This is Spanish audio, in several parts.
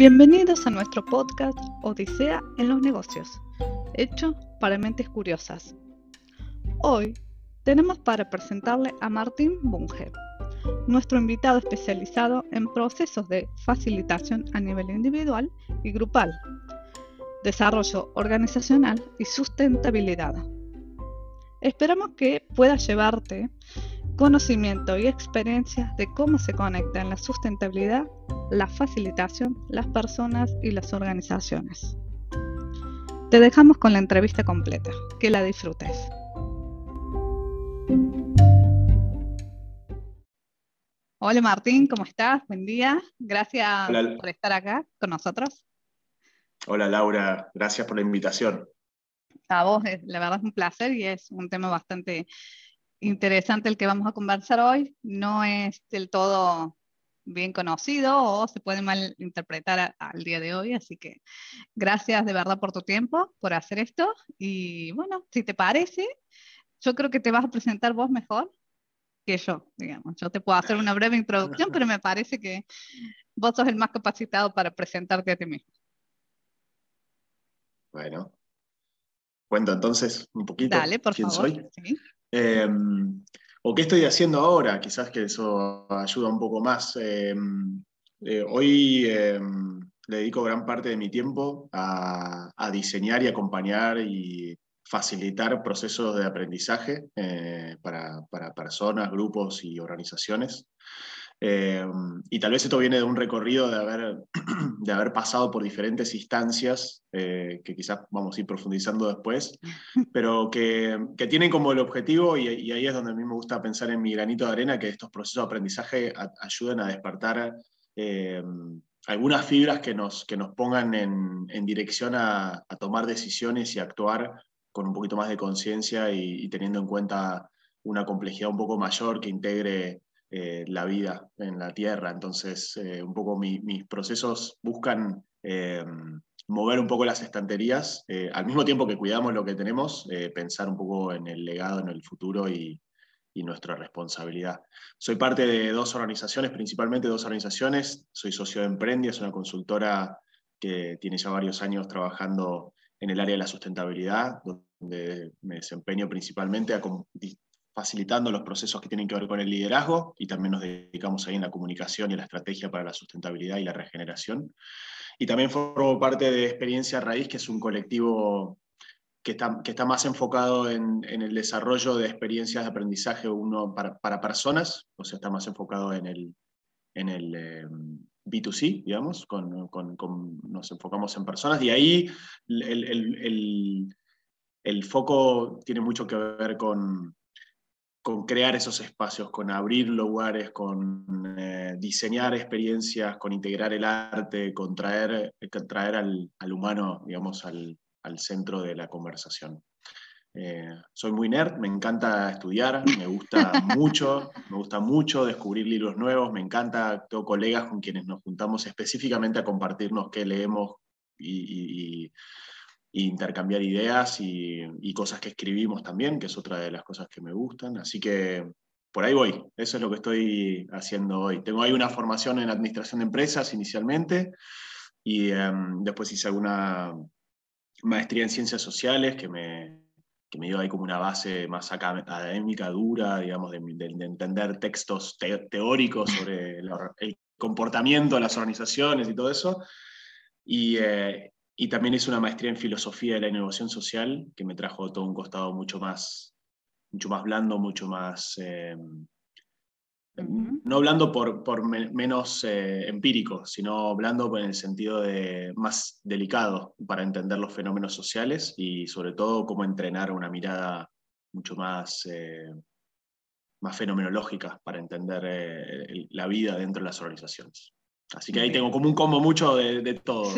Bienvenidos a nuestro podcast Odisea en los negocios, hecho para mentes curiosas. Hoy tenemos para presentarle a Martín Bunge, nuestro invitado especializado en procesos de facilitación a nivel individual y grupal, desarrollo organizacional y sustentabilidad. Esperamos que pueda llevarte conocimiento y experiencia de cómo se conecta en la sustentabilidad la facilitación, las personas y las organizaciones. Te dejamos con la entrevista completa. Que la disfrutes. Hola Martín, ¿cómo estás? Buen día. Gracias por estar acá con nosotros. Hola Laura, gracias por la invitación. A vos, la verdad es un placer y es un tema bastante interesante el que vamos a conversar hoy. No es del todo bien conocido o se puede mal interpretar al día de hoy. Así que gracias de verdad por tu tiempo, por hacer esto. Y bueno, si te parece, yo creo que te vas a presentar vos mejor que yo, digamos. Yo te puedo hacer una breve introducción, pero me parece que vos sos el más capacitado para presentarte a ti mismo. Bueno, cuento entonces un poquito Dale, por quién favor. soy. Em, o qué estoy haciendo ahora, quizás que eso ayuda un poco más. Em, eh, hoy em, dedico gran parte de mi tiempo a, diseñar y acompañar y facilitar procesos de aprendizaje eh, para, personas, grupos y organizaciones. Eh, y tal vez esto viene de un recorrido de haber, de haber pasado por diferentes instancias, eh, que quizás vamos a ir profundizando después, pero que, que tienen como el objetivo, y, ahí es donde a mí me gusta pensar en mi granito de arena, que estos procesos de aprendizaje ayuden a despertar eh, algunas fibras que nos, que nos pongan en, en dirección a, a, tomar decisiones y actuar con un poquito más de conciencia y, y teniendo en cuenta una complejidad un poco mayor que integre eh, la vida en la Tierra. Entonces, eh, un poco mis procesos buscan eh, mover un poco las estanterías, al mismo tiempo que cuidamos lo que tenemos, pensar un poco en el legado, en el futuro y, nuestra responsabilidad. Soy parte de dos organizaciones, principalmente dos organizaciones. Soy socio de Emprendi, es una consultora que tiene ya varios años trabajando en el área de la sustentabilidad, donde me desempeño principalmente a facilitando los procesos que tienen que ver con el liderazgo y también nos dedicamos ahí en la comunicación y la estrategia para la sustentabilidad y la regeneración. Y también formo parte de Experiencia Raíz, que es un colectivo que está, que está más enfocado en, en, el desarrollo de experiencias de aprendizaje uno para, para, personas, o sea, está más enfocado en el, en el eh, B2C, digamos, con, con, con, nos enfocamos en personas, y ahí el, el, el foco tiene mucho que ver con, con crear esos espacios, con abrir lugares, con eh, diseñar experiencias, con integrar el arte, con traer, traer al, humano, digamos, al, centro de la conversación. Eh, soy muy nerd, me encanta estudiar, me gusta mucho, me gusta mucho descubrir libros nuevos, me encanta, tengo colegas con quienes nos juntamos específicamente a compartirnos qué leemos y intercambiar ideas y, cosas que escribimos también, que es otra de las cosas que me gustan. Así que por ahí voy, eso es lo que estoy haciendo hoy. Tengo ahí una formación en administración de empresas inicialmente y em, después hice alguna maestría en ciencias sociales que me, que me dio ahí como una base más académica, dura, digamos, de, entender textos teóricos sobre el, comportamiento de las organizaciones y todo eso. Y, eh, y también hice una maestría en filosofía de la innovación social, que me trajo todo un costado mucho más, mucho más blando, mucho más... Eh, no blando por, por menos eh, empírico, sino blando en el sentido de más delicado para entender los fenómenos sociales y sobre todo cómo entrenar una mirada mucho más, eh, más fenomenológica para entender la vida dentro de las organizaciones. Así que ahí tengo como un combo mucho de, todo,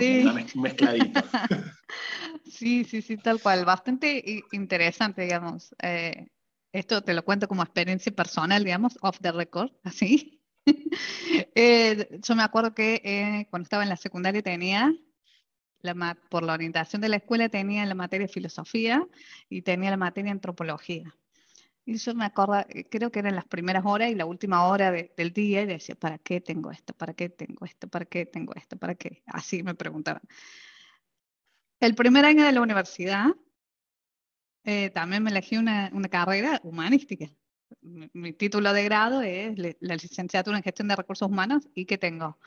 mezcladito. sí, sí, sí, tal cual. Bastante interesante, digamos. Eh, esto te lo cuento como experiencia personal, digamos, off the record, así. Eh, yo me acuerdo que eh, cuando estaba en la secundaria tenía, la, por la orientación de la escuela, tenía la materia de filosofía y tenía la materia de antropología. Y yo me acuerdo, eh, creo que eran las primeras horas y la última hora del día y decía, ¿para qué tengo esto? ¿Para qué tengo esto? ¿Para qué tengo esto? ¿Para qué? Así me preguntaban. El primer año de la universidad, eh, también me elegí una, una carrera humanística. Mi, título de grado es la licenciatura en gestión de recursos humanos y que tengo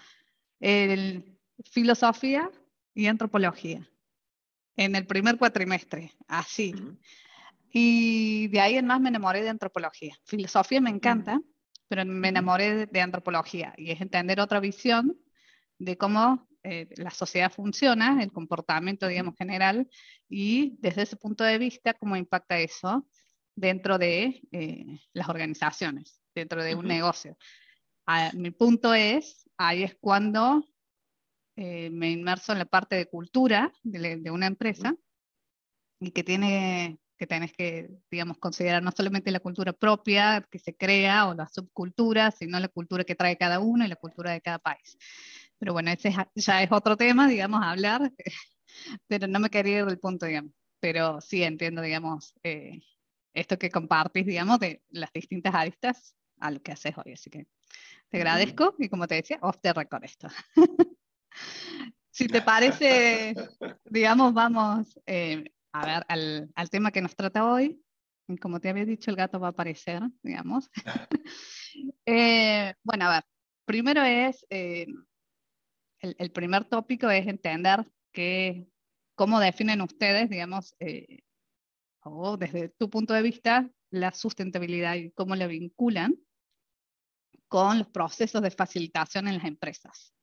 el, filosofía y antropología en el primer cuatrimestre, así. Y de ahí en más me enamoré de antropología. Filosofía me encanta, pero me enamoré de, antropología y es entender otra visión de cómo eh, la sociedad funciona, el comportamiento, digamos, general, y desde ese punto de vista, cómo impacta eso dentro de eh, las organizaciones, dentro de un negocio. Ah, mi punto es, ahí es cuando eh, me inmerso en la parte de cultura de, de una empresa y que tiene que tenés que, digamos, considerar no solamente la cultura propia que se crea o la subcultura, sino la cultura que trae cada uno y la cultura de cada país. Pero bueno, ese ya es otro tema, digamos, a hablar, pero no me quería ir del punto, digamos. Pero sí entiendo, digamos, eh, esto que compartís, digamos, de las distintas aristas a lo que haces hoy. Así que te agradezco y como te decía, off the record esto. si te parece, digamos, vamos eh, a ver, al, tema que nos trata hoy. Como te había dicho, el gato va a aparecer, digamos. Eh, bueno, a ver, primero es, eh, el, primer tópico es entender que, cómo definen ustedes, digamos, eh, o desde tu punto de vista, la sustentabilidad y cómo la vinculan con los procesos de facilitación en las empresas.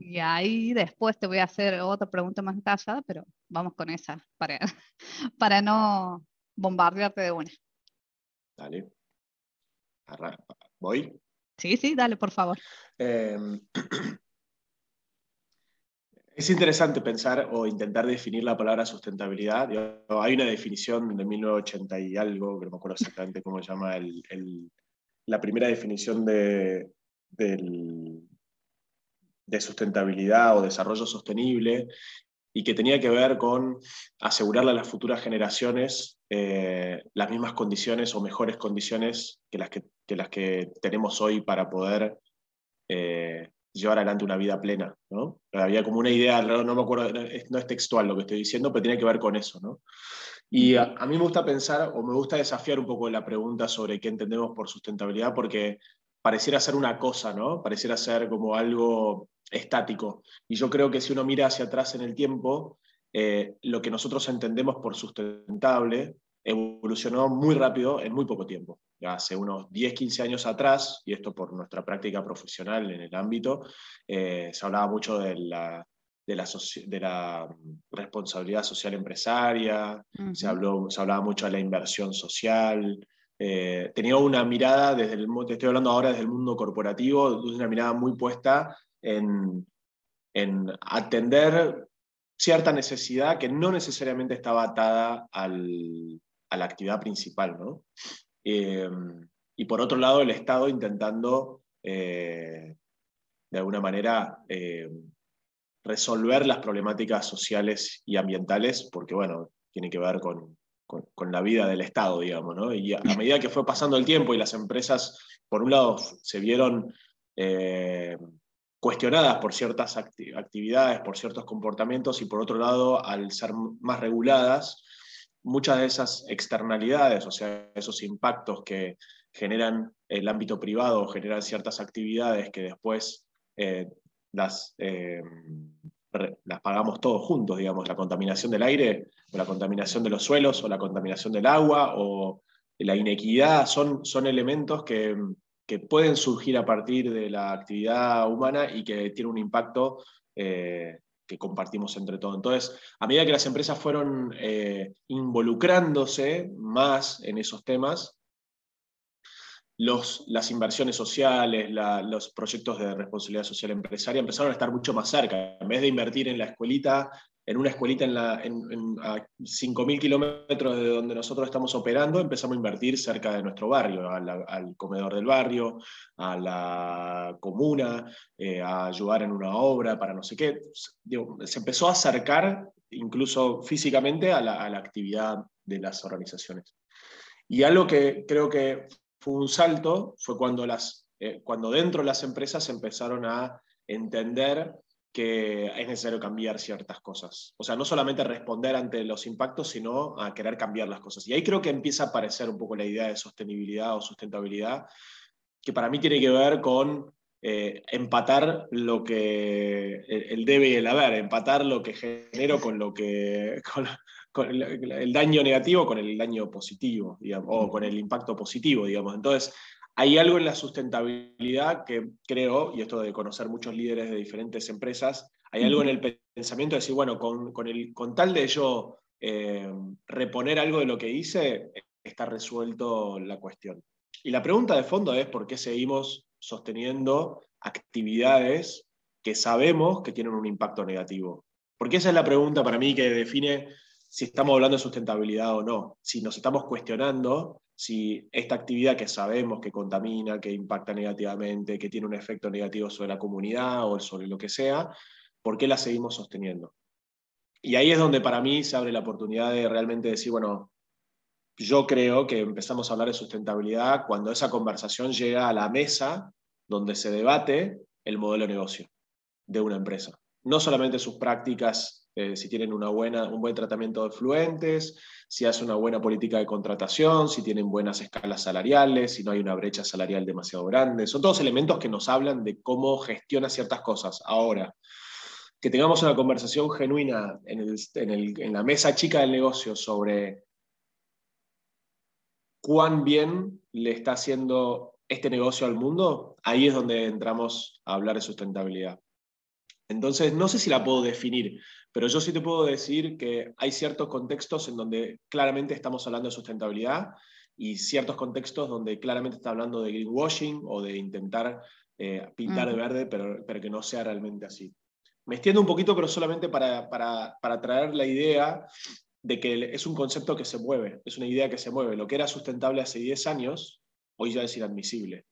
Y ahí después te voy a hacer otra pregunta más detallada, pero vamos con esa para, para no bombardearte de una. Dale. ¿Voy? Sí, sí, dale, por favor. Em, es interesante pensar o intentar definir la palabra sustentabilidad. Hay una definición de 1980 y algo, que no me acuerdo exactamente cómo se llama, la primera definición de, del, de sustentabilidad o desarrollo sostenible y que tenía que ver con asegurarle a las futuras generaciones eh, las mismas condiciones o mejores condiciones que las que, las que tenemos hoy para poder eh, llevar adelante una vida plena. ¿no? Había como una idea, no, me acuerdo, no es textual lo que estoy diciendo, pero tiene que ver con eso. ¿no? Y a, a, mí me gusta pensar o me gusta desafiar un poco la pregunta sobre qué entendemos por sustentabilidad, porque pareciera ser una cosa, ¿no? Pareciera ser como algo estático. Y yo creo que si uno mira hacia atrás en el tiempo, eh, lo que nosotros entendemos por sustentable evolucionó muy rápido en muy poco tiempo. Hace unos 10, 15 años atrás, y esto por nuestra práctica profesional en el ámbito, eh, se hablaba mucho de la, de la, de la responsabilidad social empresaria, se, habló, se hablaba mucho de la inversión social, eh, tenía una mirada, desde el, te estoy hablando ahora desde el mundo corporativo, una mirada muy puesta en, atender cierta necesidad que no necesariamente estaba atada a la actividad principal. Eh, y por otro lado, el Estado intentando, eh, de alguna manera, resolver las problemáticas sociales y ambientales, porque, bueno, tiene que ver con, con, la vida del Estado, digamos, ¿no? Y a, medida que fue pasando el tiempo y las empresas, por un lado, se vieron eh, cuestionadas por ciertas actividades, por ciertos comportamientos, y por otro lado, al ser más reguladas, muchas de esas externalidades, o sea, esos impactos que generan el ámbito privado, generan ciertas actividades que después eh, las, eh, las pagamos todos juntos, digamos, la contaminación del aire, o la contaminación de los suelos, o la contaminación del agua, o la inequidad, son, son elementos que, pueden surgir a partir de la actividad humana y que tienen un impacto eh, que compartimos entre todos. Entonces, a medida que las empresas fueron eh, involucrándose más en esos temas, las inversiones sociales, los proyectos de responsabilidad social empresaria empezaron a estar mucho más cerca. En vez de invertir en la escuelita, en una escuelita en la, en, a 5.000 kilómetros de donde nosotros estamos operando, empezamos a invertir cerca de nuestro barrio, al comedor del barrio, a la comuna, eh, a ayudar en una obra para no sé qué. se empezó a acercar incluso físicamente a la, a la actividad de las organizaciones. Y algo que creo que fue un salto fue cuando, las, eh, cuando dentro de las empresas empezaron a entender que es necesario cambiar ciertas cosas. O sea, no solamente responder ante los impactos, sino a querer cambiar las cosas. Y ahí creo que empieza a aparecer un poco la idea de sostenibilidad o sustentabilidad, que para mí tiene que ver con eh, empatar lo que el, debe y el haber, empatar lo que genero con lo que con, el, daño negativo con el daño positivo, digamos, o con el impacto positivo, digamos. Entonces, hay algo en la sustentabilidad que creo, y esto de conocer muchos líderes de diferentes empresas, hay algo en el pensamiento de decir, bueno, con, con, el, con tal de yo eh, reponer algo de lo que hice, está resuelto la cuestión. Y la pregunta de fondo es por qué seguimos sosteniendo actividades que sabemos que tienen un impacto negativo. Porque esa es la pregunta para mí que define si estamos hablando de sustentabilidad o no. Si nos estamos cuestionando si esta actividad que sabemos que contamina, que impacta negativamente, que tiene un efecto negativo sobre la comunidad o sobre lo que sea, ¿por qué la seguimos sosteniendo? Y ahí es donde para mí se abre la oportunidad de realmente decir, bueno, yo creo que empezamos a hablar de sustentabilidad cuando esa conversación llega a la mesa donde se debate el modelo de negocio de una empresa. No solamente sus prácticas, eh, si tienen una buena, un buen tratamiento de fluentes, si hace una buena política de contratación, si tienen buenas escalas salariales, si no hay una brecha salarial demasiado grande. Son todos elementos que nos hablan de cómo gestiona ciertas cosas. Ahora, que tengamos una conversación genuina en, en la mesa chica del negocio sobre cuán bien le está haciendo este negocio al mundo, ahí es donde entramos a hablar de sustentabilidad. Entonces, no sé si la puedo definir, pero yo sí te puedo decir que hay ciertos contextos en donde claramente estamos hablando de sustentabilidad y ciertos contextos donde claramente está hablando de greenwashing o de intentar eh, pintar de verde, pero, pero, que no sea realmente así. Me extiendo un poquito, pero solamente para, para, para traer la idea de que es un concepto que se mueve, es una idea que se mueve. Lo que era sustentable hace 10 años, hoy ya es inadmisible.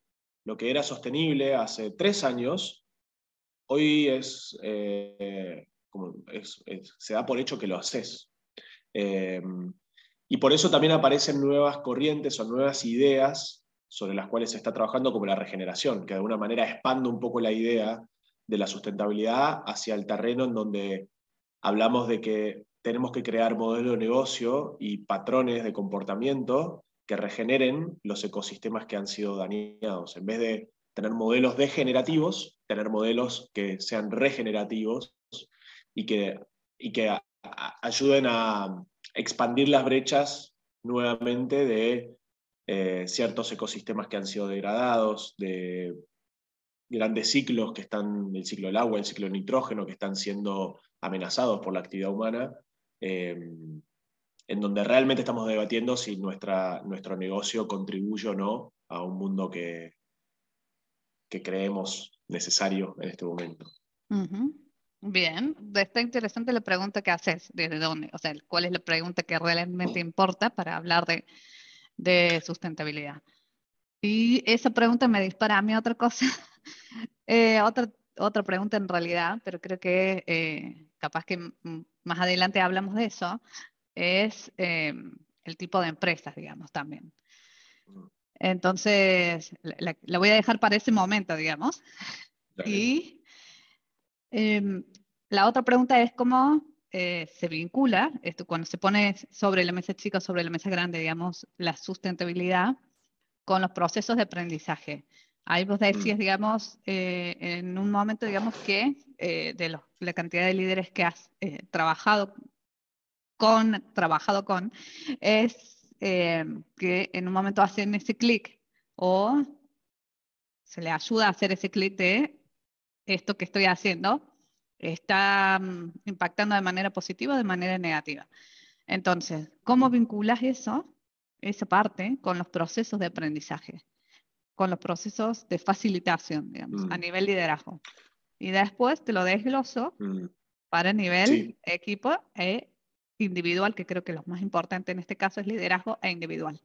Lo que era sostenible hace 3 años, hoy es, eh, como se da por hecho que lo haces. Eh, y por eso también aparecen nuevas corrientes o nuevas ideas sobre las cuales se está trabajando, como la regeneración, que de alguna manera expande un poco la idea de la sustentabilidad hacia el terreno en donde hablamos de que tenemos que crear modelos de negocio y patrones de comportamiento que regeneren los ecosistemas que han sido dañados. En vez de tener modelos degenerativos, tener modelos que sean regenerativos y que, y que ayuden a expandir las brechas nuevamente de eh, ciertos ecosistemas que han sido degradados, de grandes ciclos que están, el ciclo del agua, el ciclo del nitrógeno, que están siendo amenazados por la actividad humana, Em, en donde realmente estamos debatiendo si nuestra, nuestro negocio contribuye o no a un mundo que, que creemos necesario en este momento. Bien, está interesante la pregunta que haces, ¿desde dónde? O sea, ¿cuál es la pregunta que realmente importa para hablar de, de sustentabilidad? Y esa pregunta me dispara a mí otra cosa, eh, otra, otra pregunta en realidad, pero creo que eh, capaz que más adelante hablamos de eso, es em, el tipo de empresas, digamos, también. Entonces, la, voy a dejar para ese momento, digamos. Y em, la otra pregunta es cómo eh, se vincula, esto cuando se pone sobre la mesa chica, sobre la mesa grande, digamos, la sustentabilidad con los procesos de aprendizaje. Ahí vos decías, mm. digamos, eh, en un momento, digamos, que eh, de la cantidad de líderes que has eh, trabajado con, trabajado con, es que en un momento hacen ese clic o se le ayuda a hacer ese clic de esto que estoy haciendo está mm, impactando de manera positiva o de manera negativa. Entonces, ¿cómo vinculas eso, esa parte, con los procesos de aprendizaje? con los procesos de facilitación, digamos, a mm. nivel liderazgo. Y después te lo desgloso mm. para nivel equipo e individual, que creo que lo más importante en este caso es liderazgo e individual.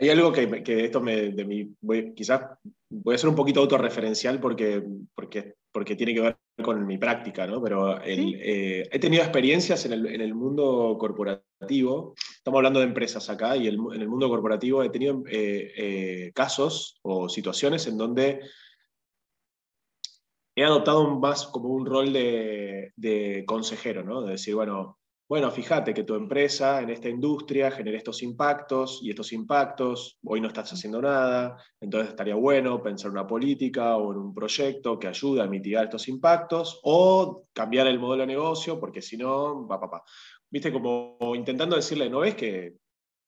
hay algo que, que esto me, de mi, quizás voy a ser un poquito autorreferencial porque, porque, porque tiene que ver con mi práctica, ¿no? Pero eh, he tenido experiencias en el, en el, mundo corporativo, estamos hablando de empresas acá, y el, en el mundo corporativo he tenido eh, eh, casos o situaciones en donde he adoptado más como un rol de, de consejero, ¿no? De decir, bueno, bueno, fíjate que tu empresa en esta industria genera estos impactos y estos impactos, hoy no estás haciendo nada, entonces estaría bueno pensar una política o en un proyecto que ayude a mitigar estos impactos o cambiar el modelo de negocio, porque si no, va papá. Viste, como intentando decirle, ¿no ves que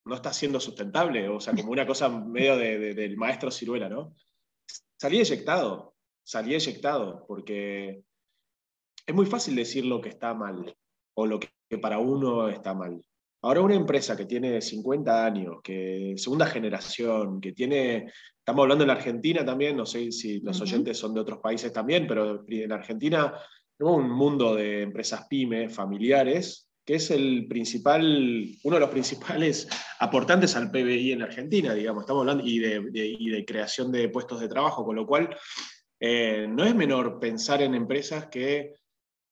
no está siendo sustentable? O sea, como una cosa medio del maestro ciruela, ¿no? Salí eyectado, salí eyectado, porque es muy fácil decir lo que está mal o lo que para uno está mal. Ahora una empresa que tiene 50 años, que segunda generación, que tiene, estamos hablando en Argentina también, no sé si los oyentes son de otros países también, pero en Argentina tenemos un mundo de empresas pyme, familiares, que es el principal, uno de los principales aportantes al PBI en Argentina, digamos, estamos hablando, y de, de creación de puestos de trabajo, con lo cual eh, no es menor pensar en empresas que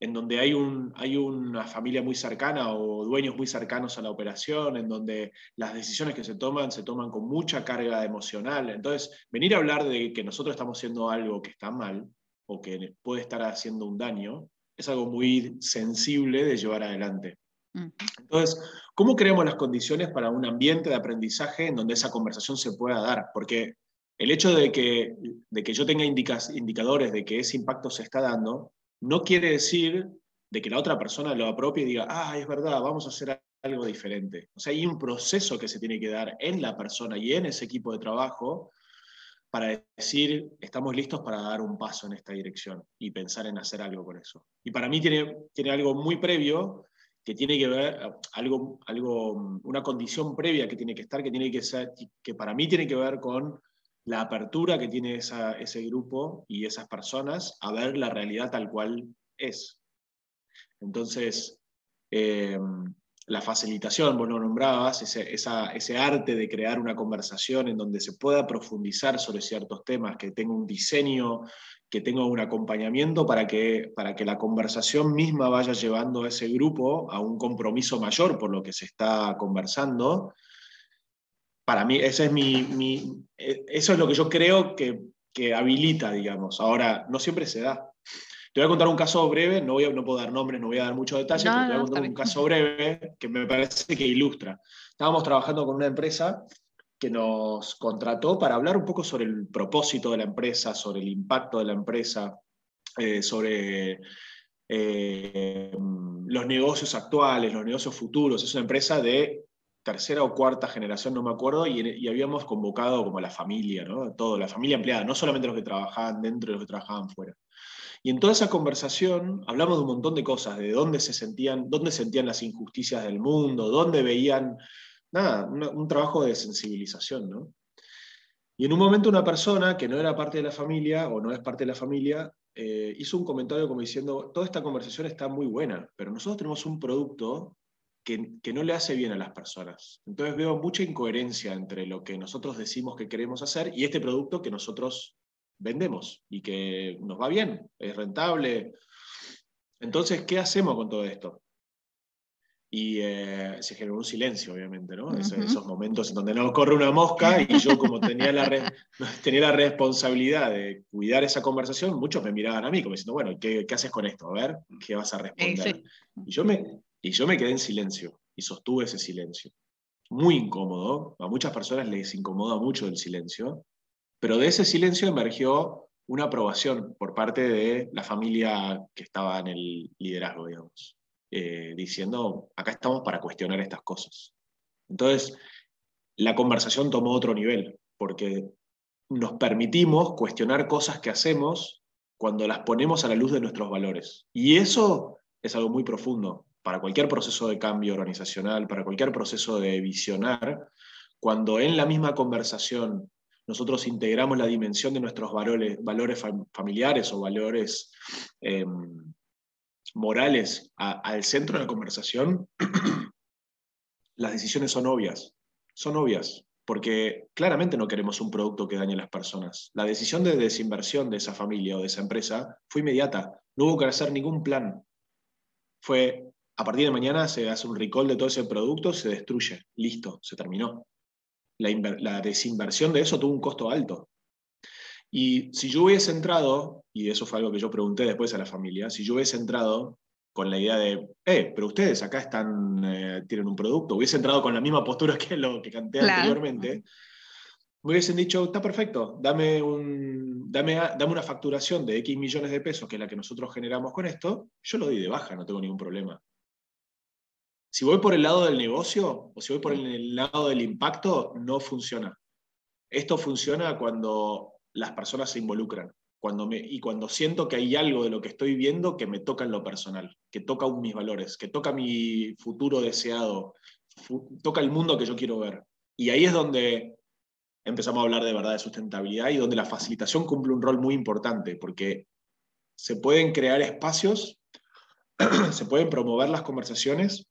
en donde hay, un, hay una familia muy cercana o dueños muy cercanos a la operación, en donde las decisiones que se toman se toman con mucha carga emocional. Entonces, venir a hablar de que nosotros estamos haciendo algo que está mal o que puede estar haciendo un daño, es algo muy sensible de llevar adelante. Entonces, ¿cómo creamos las condiciones para un ambiente de aprendizaje en donde esa conversación se pueda dar? Porque el hecho de que, de que yo tenga indicadores de que ese impacto se está dando, no quiere decir de que la otra persona lo apropie y diga, ah, es verdad, vamos a hacer algo diferente. O sea, hay un proceso que se tiene que dar en la persona y en ese equipo de trabajo para decir, estamos listos para dar un paso en esta dirección y pensar en hacer algo con eso. Y para mí tiene, tiene algo muy previo que tiene que ver, algo, algo, una condición previa que tiene que estar, que, tiene que, ser, que para mí tiene que ver con la apertura que tiene ese grupo y esas personas a ver la realidad tal cual es. Entonces, em, la facilitación, vos lo nombrabas, ese, ese arte de crear una conversación en donde se pueda profundizar sobre ciertos temas, que tenga un diseño, que tenga un acompañamiento para que, para que la conversación misma vaya llevando a ese grupo a un compromiso mayor por lo que se está conversando, para mí, ese es mi, eh, eso es lo que yo creo que, que, habilita, digamos. Ahora, no siempre se da. Te voy a contar un caso breve, no, voy a, no puedo dar nombres, no voy a dar muchos detalles, pero te voy a contar un caso breve que me parece que ilustra. Estábamos trabajando con una empresa que nos contrató para hablar un poco sobre el propósito de la empresa, sobre el impacto de la empresa, eh, sobre eh, los negocios actuales, los negocios futuros. Es una empresa de tercera o cuarta generación, no me acuerdo, y, habíamos convocado como la familia, ¿no? Todo, la familia empleada, no solamente los que trabajaban dentro y los que trabajaban fuera. Y en toda esa conversación hablamos de un montón de cosas, de dónde se sentían, dónde sentían las injusticias del mundo, dónde veían, nada, un, trabajo de sensibilización, ¿no? Y en un momento una persona que no era parte de la familia o no es parte de la familia, eh, hizo un comentario como diciendo, toda esta conversación está muy buena, pero nosotros tenemos un producto que, no le hace bien a las personas. Entonces veo mucha incoherencia entre lo que nosotros decimos que queremos hacer y este producto que nosotros vendemos y que nos va bien, es rentable. Entonces, ¿qué hacemos con todo esto? Y eh, se generó un silencio, obviamente, ¿no? esos momentos en donde no corre una mosca y yo como tenía la, tenía la responsabilidad de cuidar esa conversación, muchos me miraban a mí como diciendo, bueno, ¿qué, qué haces con esto? A ver, ¿qué vas a responder? Y yo me, y yo me quedé en silencio y sostuve ese silencio. Muy incómodo, a muchas personas les incomoda mucho el silencio, pero de ese silencio emergió una aprobación por parte de la familia que estaba en el liderazgo, digamos, eh, diciendo, acá estamos para cuestionar estas cosas. Entonces, la conversación tomó otro nivel, porque nos permitimos cuestionar cosas que hacemos cuando las ponemos a la luz de nuestros valores. Y eso es algo muy profundo, para cualquier proceso de cambio organizacional, para cualquier proceso de visionar, cuando en la misma conversación nosotros integramos la dimensión de nuestros valores, familiares o valores em, morales al centro de la conversación, las decisiones son obvias, son obvias, porque claramente no queremos un producto que dañe a las personas. La decisión de desinversión de esa familia o de esa empresa fue inmediata, no hubo que hacer ningún plan. Fue, a partir de mañana se hace un recall de todo ese producto, se destruye, listo, se terminó. La, la desinversión de eso tuvo un costo alto. Y si yo hubiese entrado, y eso fue algo que yo pregunté después a la familia, si yo hubiese entrado con la idea de, eh, pero ustedes acá están, eh, tienen un producto, hubiese entrado con la misma postura que lo que canté anteriormente, me hubiesen dicho, está perfecto, dame, un, dame, dame una facturación de X millones de pesos, que es la que nosotros generamos con esto, yo lo doy de baja, no tengo ningún problema. Si voy por el lado del negocio o si voy por el lado del impacto, no funciona. Esto funciona cuando las personas se involucran cuando me, y cuando siento que hay algo de lo que estoy viendo que me toca en lo personal, que toca mis valores, que toca mi futuro deseado, toca el mundo que yo quiero ver. Y ahí es donde empezamos a hablar de verdad de sustentabilidad y donde la facilitación cumple un rol muy importante, porque se pueden crear espacios, se pueden promover las conversaciones,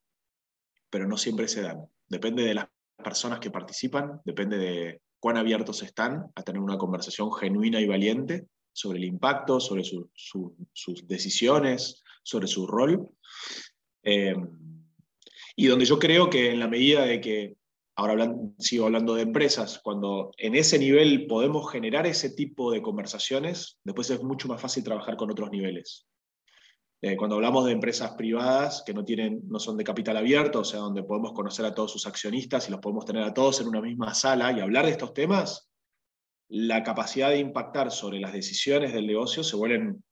pero no siempre se dan. Depende de las personas que participan, depende de cuán abiertos están a tener una conversación genuina y valiente sobre el impacto, sobre sus decisiones, sobre su rol. Eh, y donde yo creo que en la medida de que, ahora sigo hablando de empresas, cuando en ese nivel podemos generar ese tipo de conversaciones, después es mucho más fácil trabajar con otros niveles. Eh, cuando hablamos de empresas privadas que no, tienen, no son de capital abierto, o sea, donde podemos conocer a todos sus accionistas y los podemos tener a todos en una misma sala y hablar de estos temas, la capacidad de impactar sobre las decisiones del negocio se vuelven,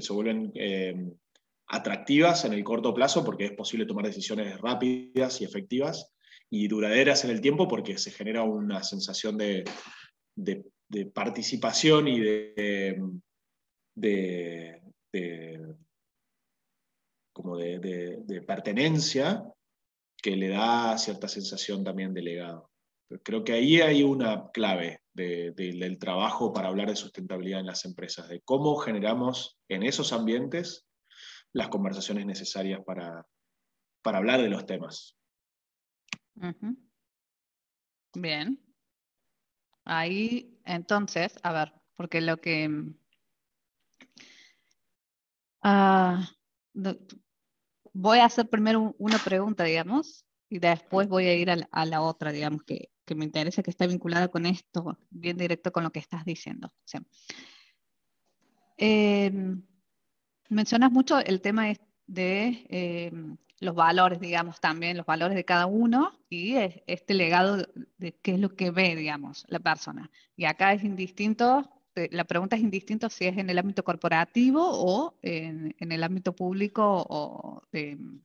se vuelven eh, atractivas en el corto plazo porque es posible tomar decisiones rápidas y efectivas y duraderas en el tiempo porque se genera una sensación de, participación y de, como de, pertenencia que le da cierta sensación también de legado. Creo que ahí hay una clave del trabajo para hablar de sustentabilidad en las empresas, de cómo generamos en esos ambientes las conversaciones necesarias para, para hablar de los temas. Bien. Ahí, entonces, a ver, porque lo que... Ah, voy a hacer primero una pregunta, digamos, y después voy a ir a la otra, digamos, que, me interesa que está vinculada con esto, bien directo con lo que estás diciendo. Em, mencionas mucho el tema de em, los valores, digamos, también, los valores de cada uno y este legado de qué es lo que ve, digamos, la persona. Y acá es indistinto, la pregunta es indistinto si es en el ámbito corporativo o en, el ámbito público o em,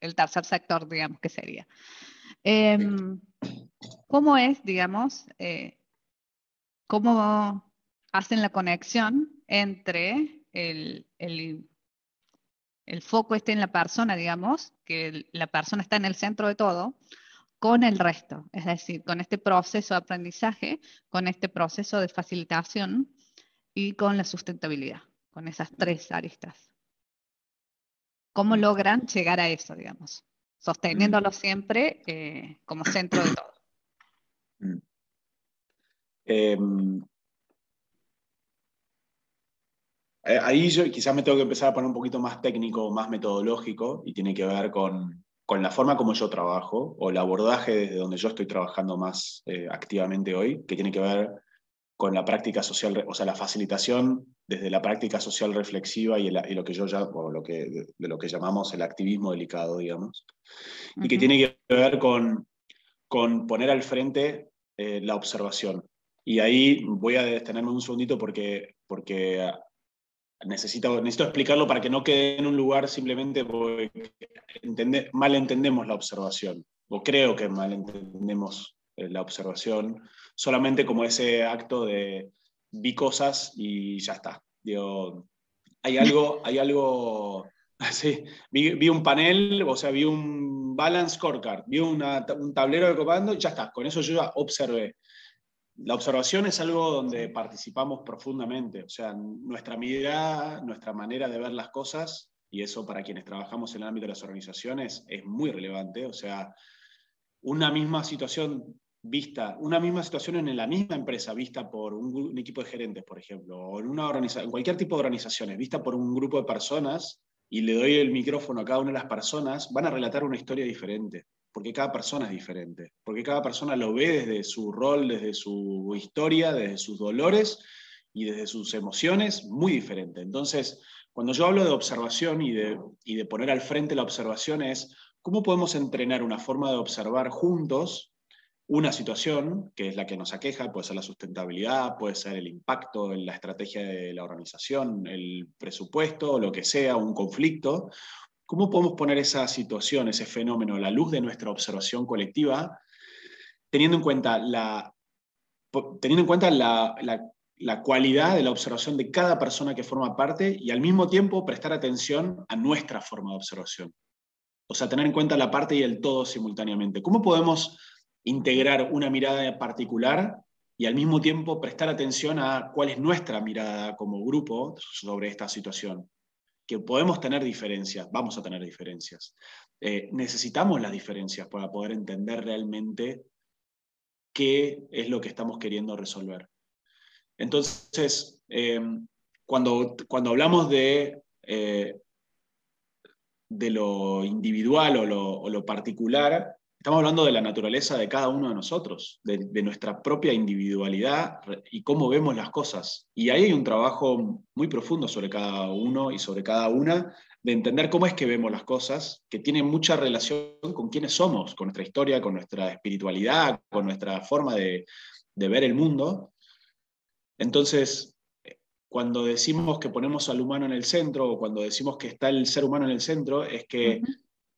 el, tercer sector, digamos, que sería. ¿Cómo es, digamos, eh, cómo hacen la conexión entre el, el, foco este en la persona, digamos, que la persona está en el centro de todo, con el resto, es decir, con este proceso de aprendizaje, con este proceso de facilitación y con la sustentabilidad, con esas tres aristas. ¿Cómo logran llegar a eso, digamos? Sosteniéndolo siempre eh, como centro de todo. Mm. Em, eh, ahí yo quizás me tengo que empezar a poner un poquito más técnico, más metodológico, y tiene que ver con, la forma como yo trabajo o el abordaje desde donde yo estoy trabajando más eh, activamente hoy, que tiene que ver con la práctica social, o sea, la facilitación desde la práctica social reflexiva y, lo que yo ya, lo que, de, lo que llamamos el activismo delicado, digamos, y que tiene que ver con, con poner al frente eh, la observación. Y ahí voy a detenerme un segundito porque, porque necesito, necesito explicarlo para que no quede en un lugar simplemente porque mal entendemos la observación, o creo que mal entendemos eh, la observación, solamente como ese acto de vi cosas y ya está. Digo, hay algo, hay algo, así, vi, vi, un panel, o sea, vi un balance scorecard, vi un tablero de comando y ya está, con eso yo ya observé. La observación es algo donde participamos profundamente, o sea, nuestra mirada, nuestra manera de ver las cosas, y eso para quienes trabajamos en el ámbito de las organizaciones es muy relevante, o sea, una misma situación vista, una misma situación en la misma empresa, vista por un, equipo de gerentes, por ejemplo, o en, una en cualquier tipo de organizaciones, vista por un grupo de personas, y le doy el micrófono a cada una de las personas, van a relatar una historia diferente, porque cada persona es diferente, porque cada persona lo ve desde su rol, desde su historia, desde sus dolores y desde sus emociones, muy diferente. Entonces, cuando yo hablo de observación y de, poner al frente la observación es, ¿cómo podemos entrenar una forma de observar juntos una situación, que es la que nos aqueja, puede ser la sustentabilidad, puede ser el impacto en la estrategia de la organización, el presupuesto, lo que sea, un conflicto. ¿Cómo podemos poner esa situación, ese fenómeno, a la luz de nuestra observación colectiva, teniendo en cuenta la, teniendo en cuenta la, la cualidad de la observación de cada persona que forma parte y al mismo tiempo prestar atención a nuestra forma de observación? O sea, tener en cuenta la parte y el todo simultáneamente. ¿Cómo podemos integrar una mirada particular y al mismo tiempo prestar atención a cuál es nuestra mirada como grupo sobre esta situación. Que podemos tener diferencias, vamos a tener diferencias. Eh, necesitamos las diferencias para poder entender realmente qué es lo que estamos queriendo resolver. Entonces, eh, cuando, cuando hablamos de eh, de lo individual o lo, o lo, particular, Estamos hablando de la naturaleza de cada uno de nosotros, de, nuestra propia individualidad y cómo vemos las cosas. Y ahí hay un trabajo muy profundo sobre cada uno y sobre cada una, de entender cómo es que vemos las cosas, que tiene mucha relación con quiénes somos, con nuestra historia, con nuestra espiritualidad, con nuestra forma de, ver el mundo. Entonces, cuando decimos que ponemos al humano en el centro o cuando decimos que está el ser humano en el centro, es que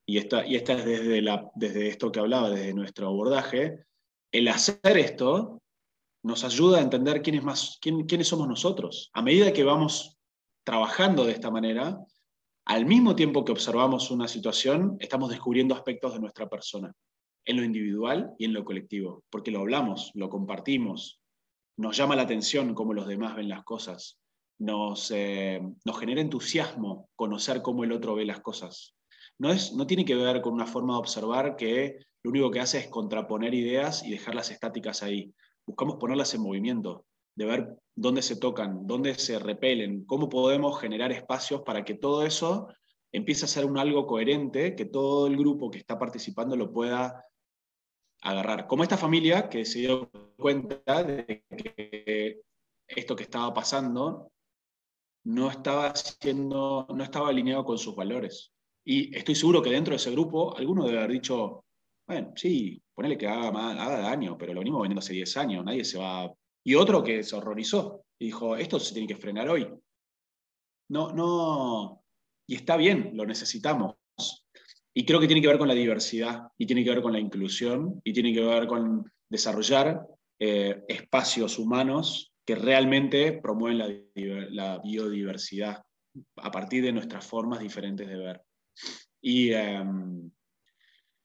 y esta, y esta es desde, desde esto que hablaba, desde nuestro abordaje, el hacer esto nos ayuda a entender quién más, quién, quiénes somos nosotros. A medida que vamos trabajando de esta manera, al mismo tiempo que observamos una situación, estamos descubriendo aspectos de nuestra persona, en lo individual y en lo colectivo, porque lo hablamos, lo compartimos, nos llama la atención cómo los demás ven las cosas, nos, eh, nos genera entusiasmo conocer cómo el otro ve las cosas no, es, no tiene que ver con una forma de observar que lo único que hace es contraponer ideas y dejarlas estáticas ahí. Buscamos ponerlas en movimiento, de ver dónde se tocan, dónde se repelen, cómo podemos generar espacios para que todo eso empiece a ser un algo coherente, que todo el grupo que está participando lo pueda agarrar. Como esta familia que se dio cuenta de que esto que estaba pasando no estaba, siendo, no estaba alineado con sus valores. Y estoy seguro que dentro de ese grupo, alguno debe haber dicho, bueno, sí, ponele que haga, haga daño, pero lo venimos vendiendo hace 10 años, nadie se va... Y otro que se horrorizó y dijo, esto se tiene que frenar hoy. No, no, y está bien, lo necesitamos. Y creo que tiene que ver con la diversidad, y tiene que ver con la inclusión, y tiene que ver con desarrollar eh, espacios humanos que realmente promueven la, la biodiversidad a partir de nuestras formas diferentes de ver. Em,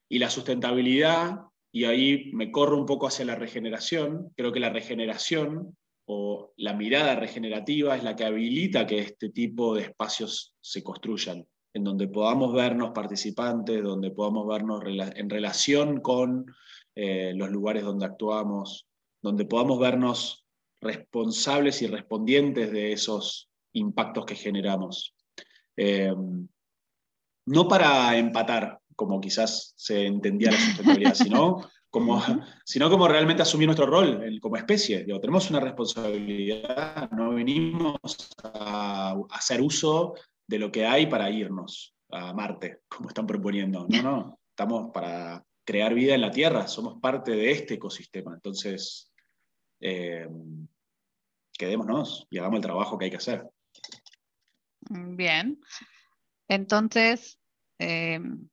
y, la sustentabilidad, y ahí me corro un poco hacia la regeneración, creo que la regeneración o la mirada regenerativa es la que habilita que este tipo de espacios se construyan, en donde podamos vernos participantes, donde podamos vernos en relación con eh, los lugares donde actuamos, donde podamos vernos responsables y respondientes de esos impactos que generamos. Em, no para empatar, como quizás se entendía la sustentabilidad, sino como, sino como realmente asumir nuestro rol como especie. tenemos una responsabilidad, no venimos a, hacer uso de lo que hay para irnos a Marte, como están proponiendo. No, no, estamos para crear vida en la Tierra, somos parte de este ecosistema. Entonces, eh, quedémonos y hagamos el trabajo que hay que hacer. Bien. Entonces, Em,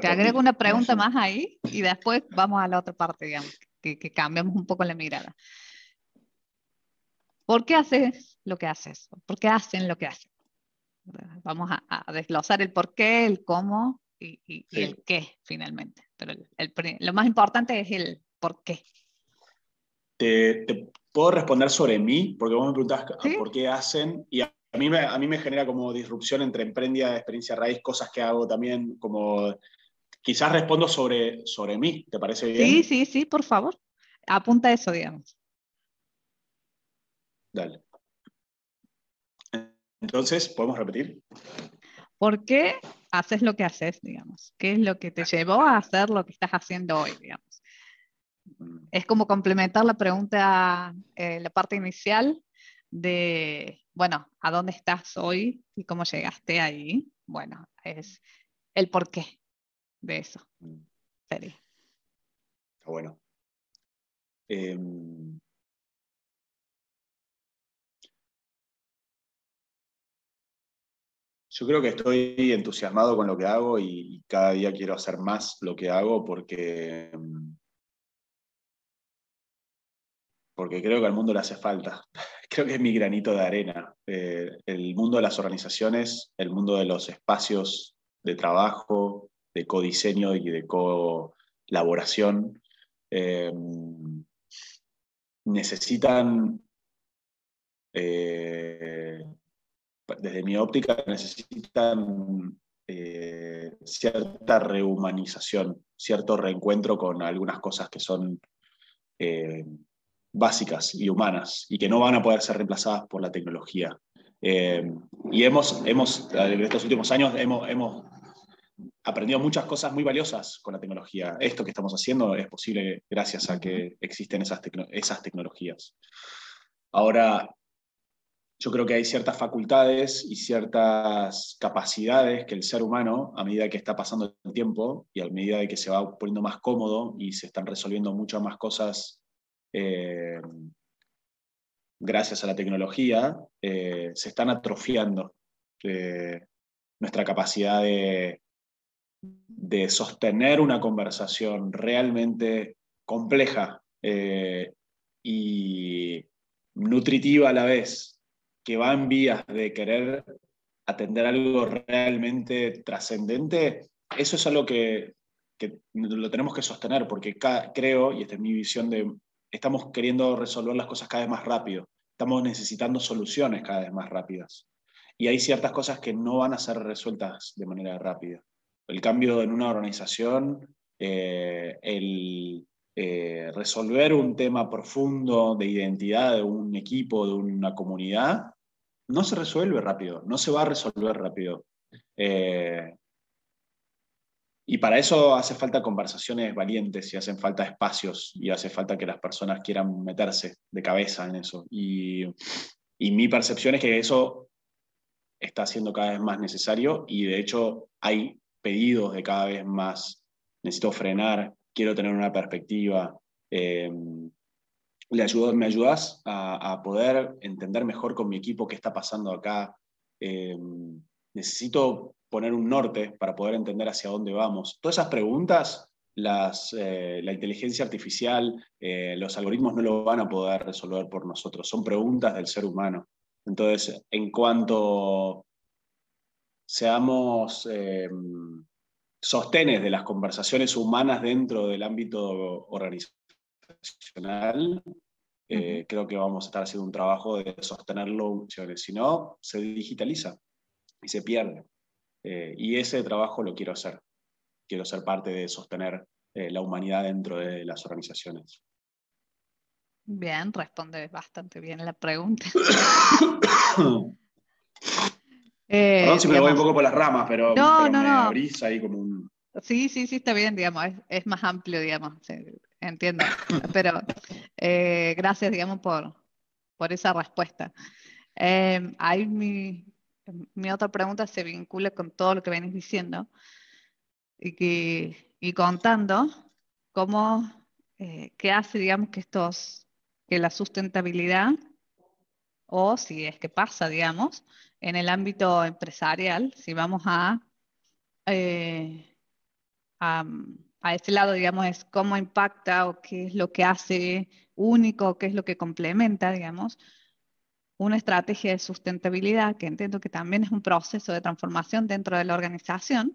te agrego una pregunta más ahí y después vamos a la otra parte, digamos, que, que cambiamos un poco la mirada. ¿Por qué haces lo que haces? ¿Por qué hacen lo que hacen? Vamos a, desglosar el por qué, el cómo y, el qué finalmente. Pero lo más importante es el por qué. Te, puedo responder sobre mí, porque vos me preguntás por qué hacen y a mí, me, a mí me genera como disrupción entre emprendida, experiencia raíz, cosas que hago también como quizás respondo sobre, sobre mí, ¿te parece bien? Sí, sí, sí, por favor. Apunta eso, digamos. Dale. Entonces, ¿podemos repetir? ¿Por qué haces lo que haces, digamos? ¿Qué es lo que te llevó a hacer lo que estás haciendo hoy, digamos? Mm. Es como complementar la pregunta, eh, la parte inicial de, bueno, ¿a dónde estás hoy y cómo llegaste ahí? Bueno, es el por qué de eso. Mm. Sería. Está bueno. Em, Yo creo que estoy entusiasmado con lo que hago y, cada día quiero hacer más lo que hago porque, porque creo que al mundo le hace falta. Creo que es mi granito de arena. Eh, el mundo de las organizaciones, el mundo de los espacios de trabajo, de codiseño y de colaboración, eh, necesitan eh, desde mi óptica, necesitan eh, cierta rehumanización, cierto reencuentro con algunas cosas que son básicas y humanas y que no van a poder ser reemplazadas por la tecnología. Eh, y hemos, hemos, en estos últimos años, hemos, hemos aprendido muchas cosas muy valiosas con la tecnología. Esto que estamos haciendo es posible gracias a que existen esas, esas tecnologías. Ahora, yo creo que hay ciertas facultades y ciertas capacidades que el ser humano, a medida que está pasando el tiempo y a medida de que se va poniendo más cómodo y se están resolviendo muchas más cosas eh, gracias a la tecnología, eh, se están atrofiando. Eh, nuestra capacidad de, de, sostener una conversación realmente compleja y nutritiva a la vez que va en vías de querer atender algo realmente trascendente, eso es algo que, lo tenemos que sostener, porque creo, y esta es mi visión de, estamos queriendo resolver las cosas cada vez más rápido, estamos necesitando soluciones cada vez más rápidas. Y hay ciertas cosas que no van a ser resueltas de manera rápida. El cambio en una organización, eh, el eh, resolver un tema profundo de identidad de un equipo, de una comunidad, no se resuelve rápido, no se va a resolver rápido. Eh, y para eso hace falta conversaciones valientes y hacen falta espacios y hace falta que las personas quieran meterse de cabeza en eso. Y, mi percepción es que eso está siendo cada vez más necesario y de hecho hay pedidos de cada vez más, necesito frenar, quiero tener una perspectiva. Le me ayudas a, poder entender mejor con mi equipo qué está pasando acá. Em, necesito poner un norte para poder entender hacia dónde vamos. Todas esas preguntas, las, eh, la inteligencia artificial, eh, los algoritmos no lo van a poder resolver por nosotros. Son preguntas del ser humano. Entonces, en cuanto seamos em, sostenes de las conversaciones humanas dentro del ámbito organizacional, eh, creo que vamos a estar haciendo un trabajo de sostenerlo, si no, se digitaliza y se pierde. Eh, y ese trabajo lo quiero hacer. Quiero ser parte de sostener eh, la humanidad dentro de las organizaciones. Bien, responde bastante bien la pregunta. Perdón si me voy un poco por las ramas, pero, no, no, me no. abrís ahí como un... Sí, sí, sí, está bien, digamos, es, es más amplio, digamos entiendo. Pero eh, gracias, digamos, por, por esa respuesta. Eh, ahí mi, mi, otra pregunta se vincula con todo lo que venís diciendo y, que, y contando cómo, eh, qué hace, digamos, que estos, que la sustentabilidad, o si es que pasa, digamos, en el ámbito empresarial, si vamos a, a a ese lado, digamos, es cómo impacta o qué es lo que hace único, qué es lo que complementa, digamos, una estrategia de sustentabilidad, que entiendo que también es un proceso de transformación dentro de la organización,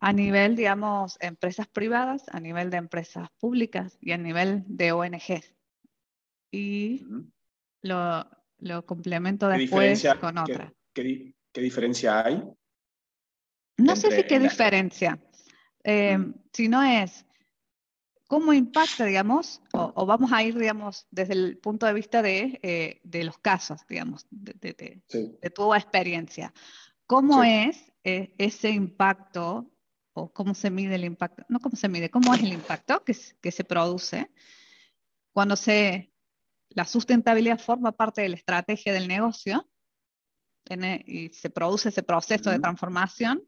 a nivel, digamos, empresas privadas, a nivel de empresas públicas y a nivel de ONGs. Y lo, lo, complemento después con otra. ¿qué, qué, diferencia hay? No sé si qué diferencia. Eh, Mm. sino es cómo impacta, digamos, o, o vamos a ir, digamos, desde el punto de vista de, eh, de los casos, digamos, de, de- de- Sí. de tu experiencia. ¿Cómo Sí. es eh, ese impacto o cómo se mide el impacto? No cómo se mide, cómo es el impacto que, que se produce cuando se, la sustentabilidad forma parte de la estrategia del negocio en e- y se produce ese proceso de Ujú. transformación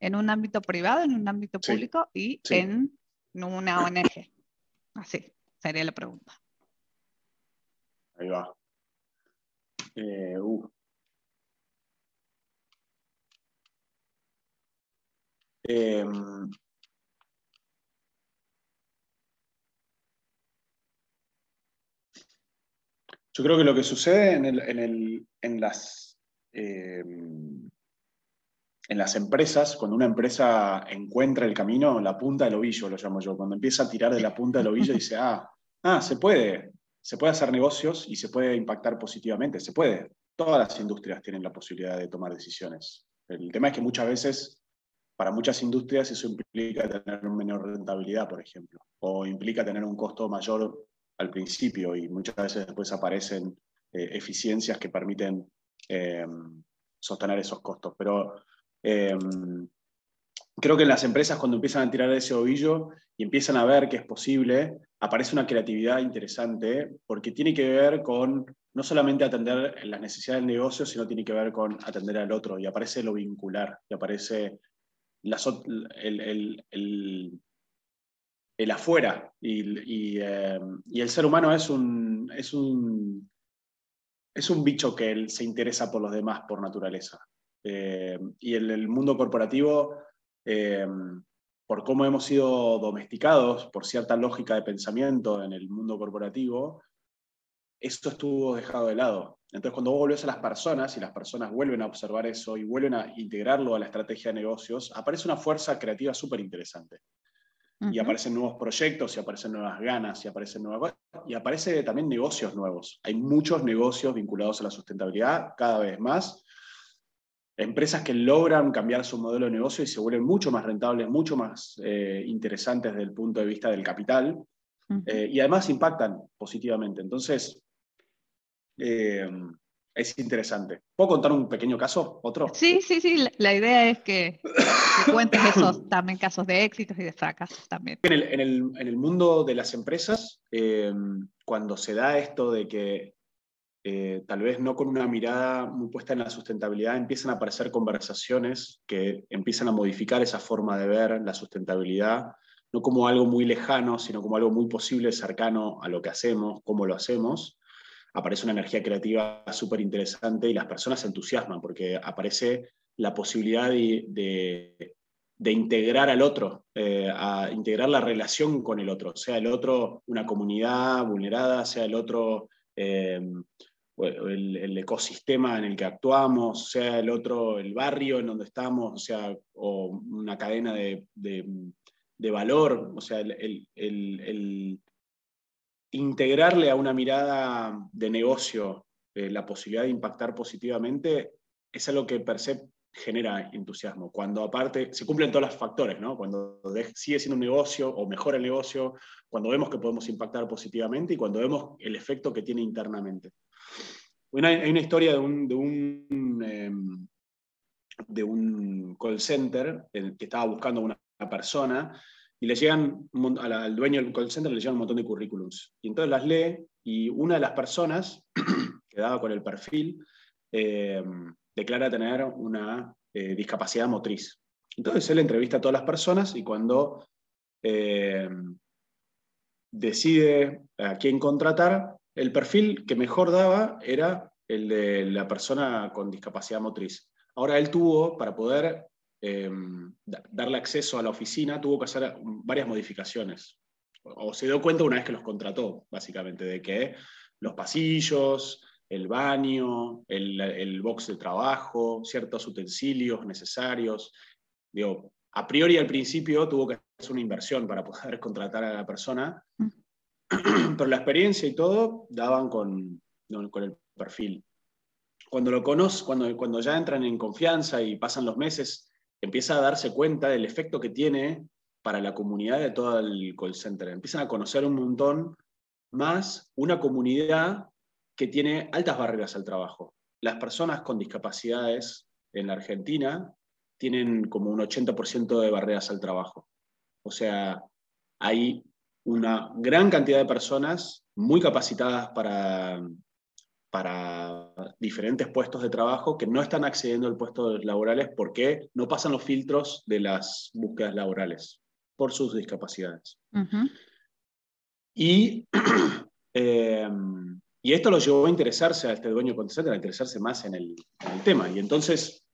en un ámbito privado, en un ámbito Sí. público y Sí. En una ONG. Así sería la pregunta. Ahí va. Eh, uh. Em, yo creo que lo que sucede en, el- en el- en las, em, en las empresas, cuando una empresa encuentra el camino, la punta del ovillo lo llamo yo, cuando empieza a tirar de la punta del ovillo y dice, ah, ah, se puede, se puede hacer negocios y se puede impactar positivamente, se puede. Todas las industrias tienen la posibilidad de tomar decisiones. El tema es que muchas veces, para muchas industrias, eso implica tener menor rentabilidad, por ejemplo, o implica tener un costo mayor al principio y muchas veces después aparecen eh, eficiencias que permiten eh, sostener esos costos. Pero eh, creo que en las empresas cuando empiezan a tirar ese ovillo y empiezan a ver que es posible, aparece una creatividad interesante porque tiene que ver con no solamente atender las necesidades del negocio, sino tiene que ver con atender al otro y aparece lo vincular y aparece el, afuera y, y, el ser humano es un, es un, es un bicho que se interesa por los demás por naturaleza. Eh, y en el mundo corporativo, eh, por cómo hemos sido domesticados por cierta lógica de pensamiento en el mundo corporativo, esto estuvo dejado de lado. Entonces, cuando vos volvés a las personas y las personas vuelven a observar eso y vuelven a integrarlo a la estrategia de negocios, aparece una fuerza creativa súper interesante y Ujú. aparecen nuevos proyectos, y aparecen nuevas ganas, y aparecen nuevas y aparece también negocios nuevos. Hay muchos negocios vinculados a la sustentabilidad, cada vez más. Empresas que logran cambiar su modelo de negocio y se vuelven mucho más rentables, mucho más eh, interesantes desde el punto de vista del capital, eh, y además impactan positivamente. Entonces, eh, es interesante. ¿Puedo contar un pequeño caso? ¿Otro? Sí, sí, sí. La, la idea es que, que cuentes esos también casos de éxitos y de fracasos también. En el, en el- en el mundo de las empresas, cuando se da esto de que eh, tal vez no con una mirada muy puesta en la sustentabilidad, empiezan a aparecer conversaciones que empiezan a modificar esa forma de ver la sustentabilidad, no como algo muy lejano, sino como algo muy posible, cercano a lo que hacemos, cómo lo hacemos. Aparece una energía creativa súper interesante y las personas se entusiasman porque aparece la posibilidad de, de- integrar al otro, eh, a integrar la relación con el otro, sea el otro una comunidad vulnerada, sea el otro eh, el, ecosistema en el que actuamos, sea el otro el barrio en donde estamos, o sea, o una cadena de, de- valor, o sea, el, el- integrarle a una mirada de negocio eh, la posibilidad de impactar positivamente es algo que per genera entusiasmo. Cuando aparte se cumplen todos los factores, ¿no? Cuando sigue siendo un negocio o mejora el negocio, cuando vemos que podemos impactar positivamente y cuando vemos el efecto que tiene internamente. Bueno, hay, una historia de un, de un, em, de un call center que estaba buscando a una persona y le llegan, al dueño del call center le llegan un montón de currículums. Y entonces las lee y una de las personas que daba con el perfil eh, declara tener una eh, discapacidad motriz. Entonces él entrevista a todas las personas y cuando eh, decide a quién contratar, el perfil que mejor daba era el de la persona con discapacidad motriz. Ahora él tuvo, para poder da- darle acceso a la oficina, tuvo que hacer varias modificaciones. O se dio cuenta una vez que los contrató, básicamente, de que los pasillos, el baño, el, el box de trabajo, ciertos utensilios necesarios. Digo, a priori al principio tuvo que hacer una inversión para poder contratar a la persona, pero la experiencia y todo daban con, con el perfil. Cuando lo conoce, cuando, cuando ya entran en confianza y pasan los meses, empieza a darse cuenta del efecto que tiene para la comunidad de todo el call center. Empiezan a conocer un montón más una comunidad que tiene altas barreras al trabajo. Las personas con discapacidades en la Argentina tienen como un 80% de barreras al trabajo. O sea, hay una gran cantidad de personas muy capacitadas para, para diferentes puestos de trabajo que no están accediendo al puesto laborales porque no pasan los filtros de las búsquedas laborales por sus discapacidades. y, em, y, esto lo llevó a interesarse a este dueño de a interesarse más en el, tema. Y entonces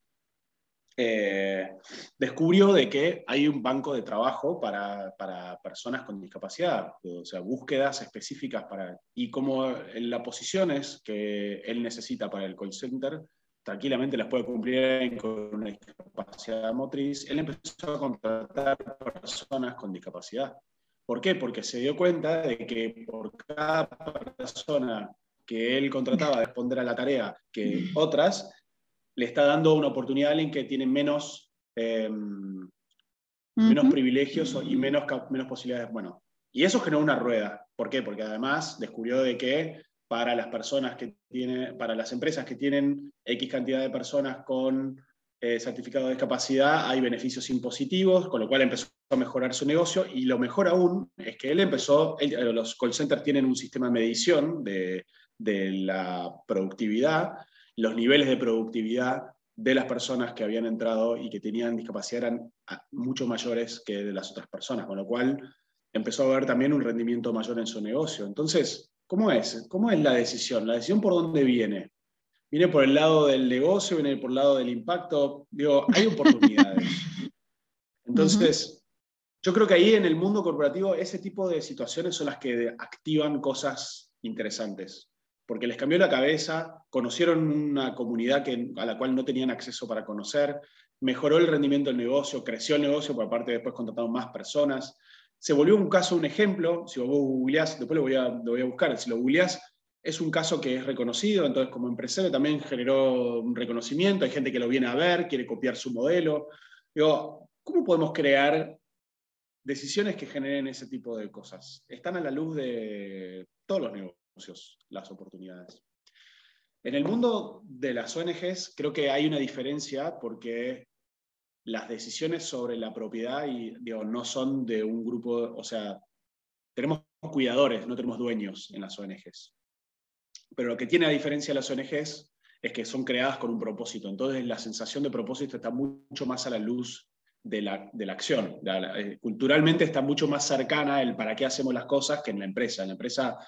eh, descubrió de que hay un banco de trabajo para, personas con discapacidad, o sea, búsquedas específicas para... Y como la posición es que él necesita para el call center, tranquilamente las puede cumplir con una discapacidad motriz, él empezó a contratar personas con discapacidad. ¿Por qué? Porque se dio cuenta de que por cada persona que él contrataba a responder a la tarea que otras, le está dando una oportunidad a alguien que tiene menos, eh, menos privilegios y menos, menos posibilidades. Bueno, y eso generó una rueda. ¿Por qué? Porque además descubrió de que para las personas que tienen, para las empresas que tienen X cantidad de personas con eh, certificado de discapacidad, hay beneficios impositivos, con lo cual empezó a mejorar su negocio. Y lo mejor aún es que él empezó, los call centers tienen un sistema de medición de, de la productividad los niveles de productividad de las personas que habían entrado y que tenían discapacidad eran ah, mucho mayores que de las otras personas, con lo cual empezó a haber también un rendimiento mayor en su negocio. Entonces, ¿cómo es? ¿Cómo es la decisión? ¿La decisión por dónde viene? ¿Viene por el lado del negocio? ¿Viene por el lado del impacto? Digo, hay oportunidades. Entonces, yo creo que ahí en el mundo corporativo ese tipo de situaciones son las que activan cosas interesantes porque les cambió la cabeza, conocieron una comunidad que, a la cual no tenían acceso para conocer, mejoró el rendimiento del negocio, creció el negocio, por aparte después contrataron más personas. Se volvió un caso, un ejemplo, si vos googleás, después lo voy a, lo voy a buscar, si lo googleás, es un caso que es reconocido, entonces como empresario también generó un reconocimiento, hay gente que lo viene a ver, quiere copiar su modelo. Digo, ¿cómo podemos crear decisiones que generen ese tipo de cosas? Están a la luz de todos los negocios las oportunidades. En el mundo de las ONGs creo que hay una diferencia porque las decisiones sobre la propiedad y, digo, no son de un grupo, o sea, tenemos cuidadores, no tenemos dueños en las ONGs. Pero lo que tiene a diferencia las ONGs es que son creadas con un propósito. Entonces la sensación de propósito está mucho más a la luz de la, de la acción. Eh, culturalmente está mucho más cercana el para qué hacemos las cosas que en la empresa. En la empresa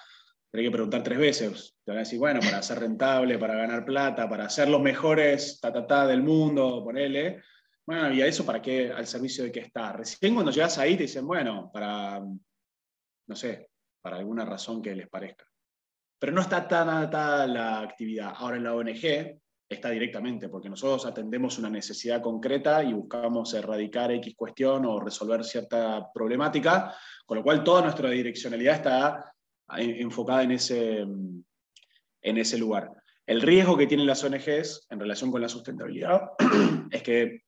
hay que preguntar tres veces. Te van a decir, bueno, para ser rentable, para ganar plata, para ser los mejores ta, del mundo, ponele. Bueno, ¿y a eso para qué? ¿Al servicio de qué está? Recién cuando llegas ahí te dicen, bueno, para, no sé, para alguna razón que les parezca. Pero no está tan atada la actividad. Ahora en la ONG está directamente, porque nosotros atendemos una necesidad concreta y buscamos erradicar X cuestión o resolver cierta problemática, con lo cual toda nuestra direccionalidad está enfocada en ese, en ese lugar. El riesgo que tienen las ONGs en relación con la sustentabilidad es que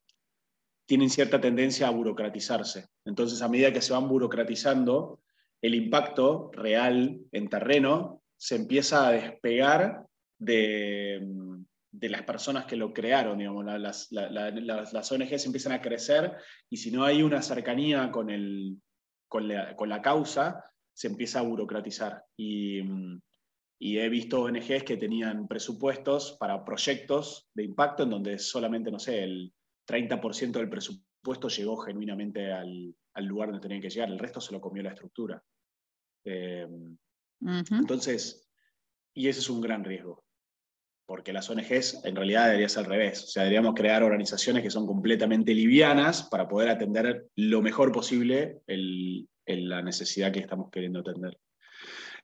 tienen cierta tendencia a burocratizarse. Entonces, a medida que se van burocratizando, el impacto real en terreno se empieza a despegar de, las personas que lo crearon. Digamos, las, las, ONGs empiezan a crecer y si no hay una cercanía con, el, con, la, con la causa, se empieza a burocratizar. Y, he visto ONGs que tenían presupuestos para proyectos de impacto en donde solamente, no sé, el 30% del presupuesto llegó genuinamente al, lugar donde tenían que llegar, el resto se lo comió la estructura. Eh, entonces, y ese es un gran riesgo, porque las ONGs en realidad debería ser al revés, o sea, deberíamos crear organizaciones que son completamente livianas para poder atender lo mejor posible la necesidad que estamos queriendo atender.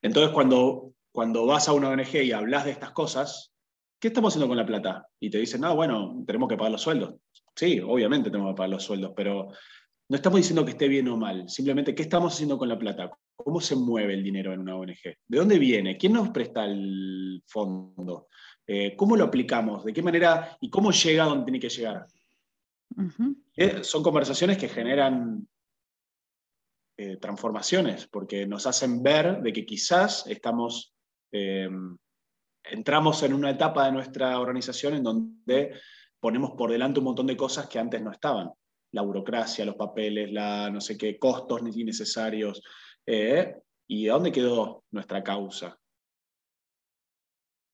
Entonces, cuando, cuando vas a una ONG y hablas de estas cosas, ¿qué estamos haciendo con la plata? Y te dicen, no, bueno, tenemos que pagar los sueldos. Sí, obviamente tenemos que pagar los sueldos, pero no estamos diciendo que esté bien o mal, simplemente qué estamos haciendo con la plata, cómo se mueve el dinero en una ONG, de dónde viene, quién nos presta el fondo, eh, cómo lo aplicamos, de qué manera y cómo llega a donde tiene que llegar. Eh, son conversaciones que generan eh, transformaciones, porque nos hacen ver de que quizás estamos, entramos en una etapa de nuestra organización en donde ponemos por delante un montón de cosas que antes no estaban. La burocracia, los papeles, la no sé qué, costos innecesarios. ¿Y a dónde quedó nuestra causa?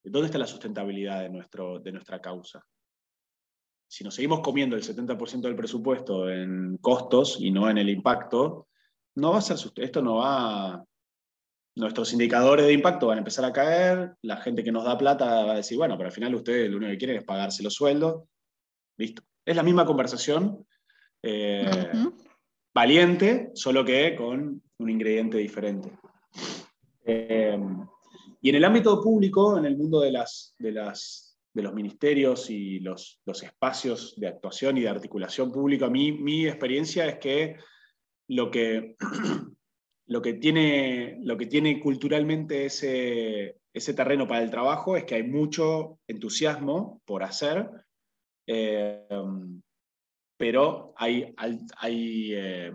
¿Dónde está la sustentabilidad de, nuestro, de nuestra causa? Si nos seguimos comiendo el 70% del presupuesto en costos y no en el impacto, no va a ser, esto no va, nuestros indicadores de impacto van a empezar a caer, la gente que nos da plata va a decir, bueno, pero al final ustedes lo único que quieren es pagarse los sueldos, listo. Es la misma conversación eh, valiente, solo que con un ingrediente diferente. Eh, y en el ámbito público, en el mundo de, las, de, las, de los ministerios y los, los, espacios de actuación y de articulación pública, mí, mi experiencia es que lo que, lo que, tiene, lo que tiene culturalmente ese, ese terreno para el trabajo es que hay mucho entusiasmo por hacer, eh, pero hay, hay eh,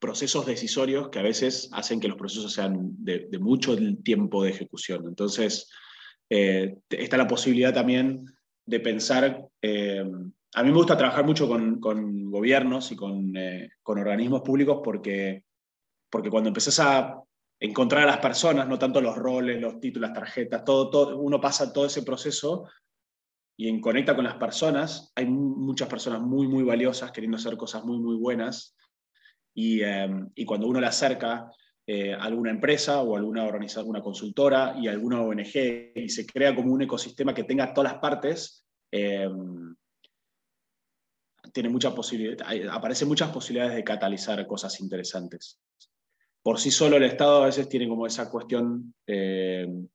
procesos decisorios que a veces hacen que los procesos sean de, mucho tiempo de ejecución. Entonces, eh, está la posibilidad también de pensar, eh, a mí me gusta trabajar mucho con, gobiernos y eh, con, organismos públicos porque, porque cuando empezás a encontrar a las personas, no tanto los roles, los títulos, las tarjetas, todo, todo, uno pasa todo ese proceso y en conecta con las personas, hay muchas personas muy, muy valiosas queriendo hacer cosas muy, muy buenas Y, cuando uno le acerca eh, alguna empresa o alguna organización, alguna consultora y alguna ONG y se crea como un ecosistema que tenga todas las partes, em, tiene muchas posibilidades, aparecen muchas posibilidades de catalizar cosas interesantes. Por sí solo el Estado a veces tiene como esa cuestión em,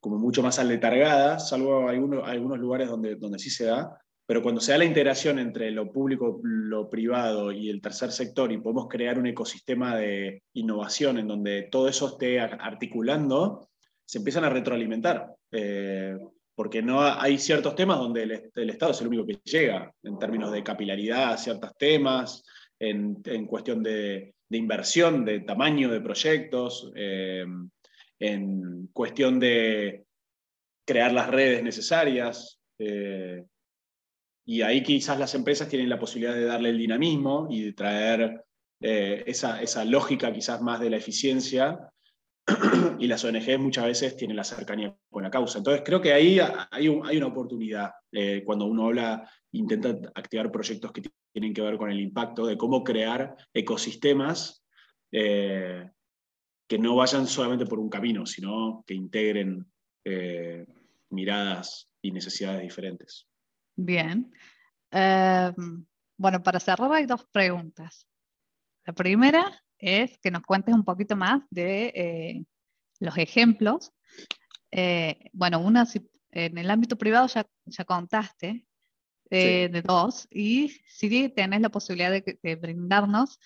como mucho más aletargada, salvo algunos, algunos lugares donde, donde sí se da, pero cuando se da la integración entre lo público, lo privado y el tercer sector y podemos crear un ecosistema de innovación en donde todo eso esté articulando, se empiezan a retroalimentar. Eh, porque no hay ciertos temas donde el, Estado es el único que llega en términos de capilaridad a ciertos temas, en, cuestión de, inversión, de tamaño de proyectos, eh, en cuestión de crear las redes necesarias. Eh, y ahí quizás las empresas tienen la posibilidad de darle el dinamismo y de traer eh, esa, esa, lógica quizás más de la eficiencia. y las ONG muchas veces tienen la cercanía con la causa. Entonces creo que ahí hay, hay una oportunidad eh, cuando uno habla, intenta activar proyectos que tienen que ver con el impacto, de cómo crear ecosistemas eh, que no vayan solamente por un camino, sino que integren miradas y necesidades diferentes. Bien. Em, bueno, para cerrar hay dos preguntas. La primera es que nos cuentes un poquito más de eh, los ejemplos. Eh, bueno, una en el ámbito privado ya, ya contaste eh, de dos y si tenés la posibilidad de, brindarnos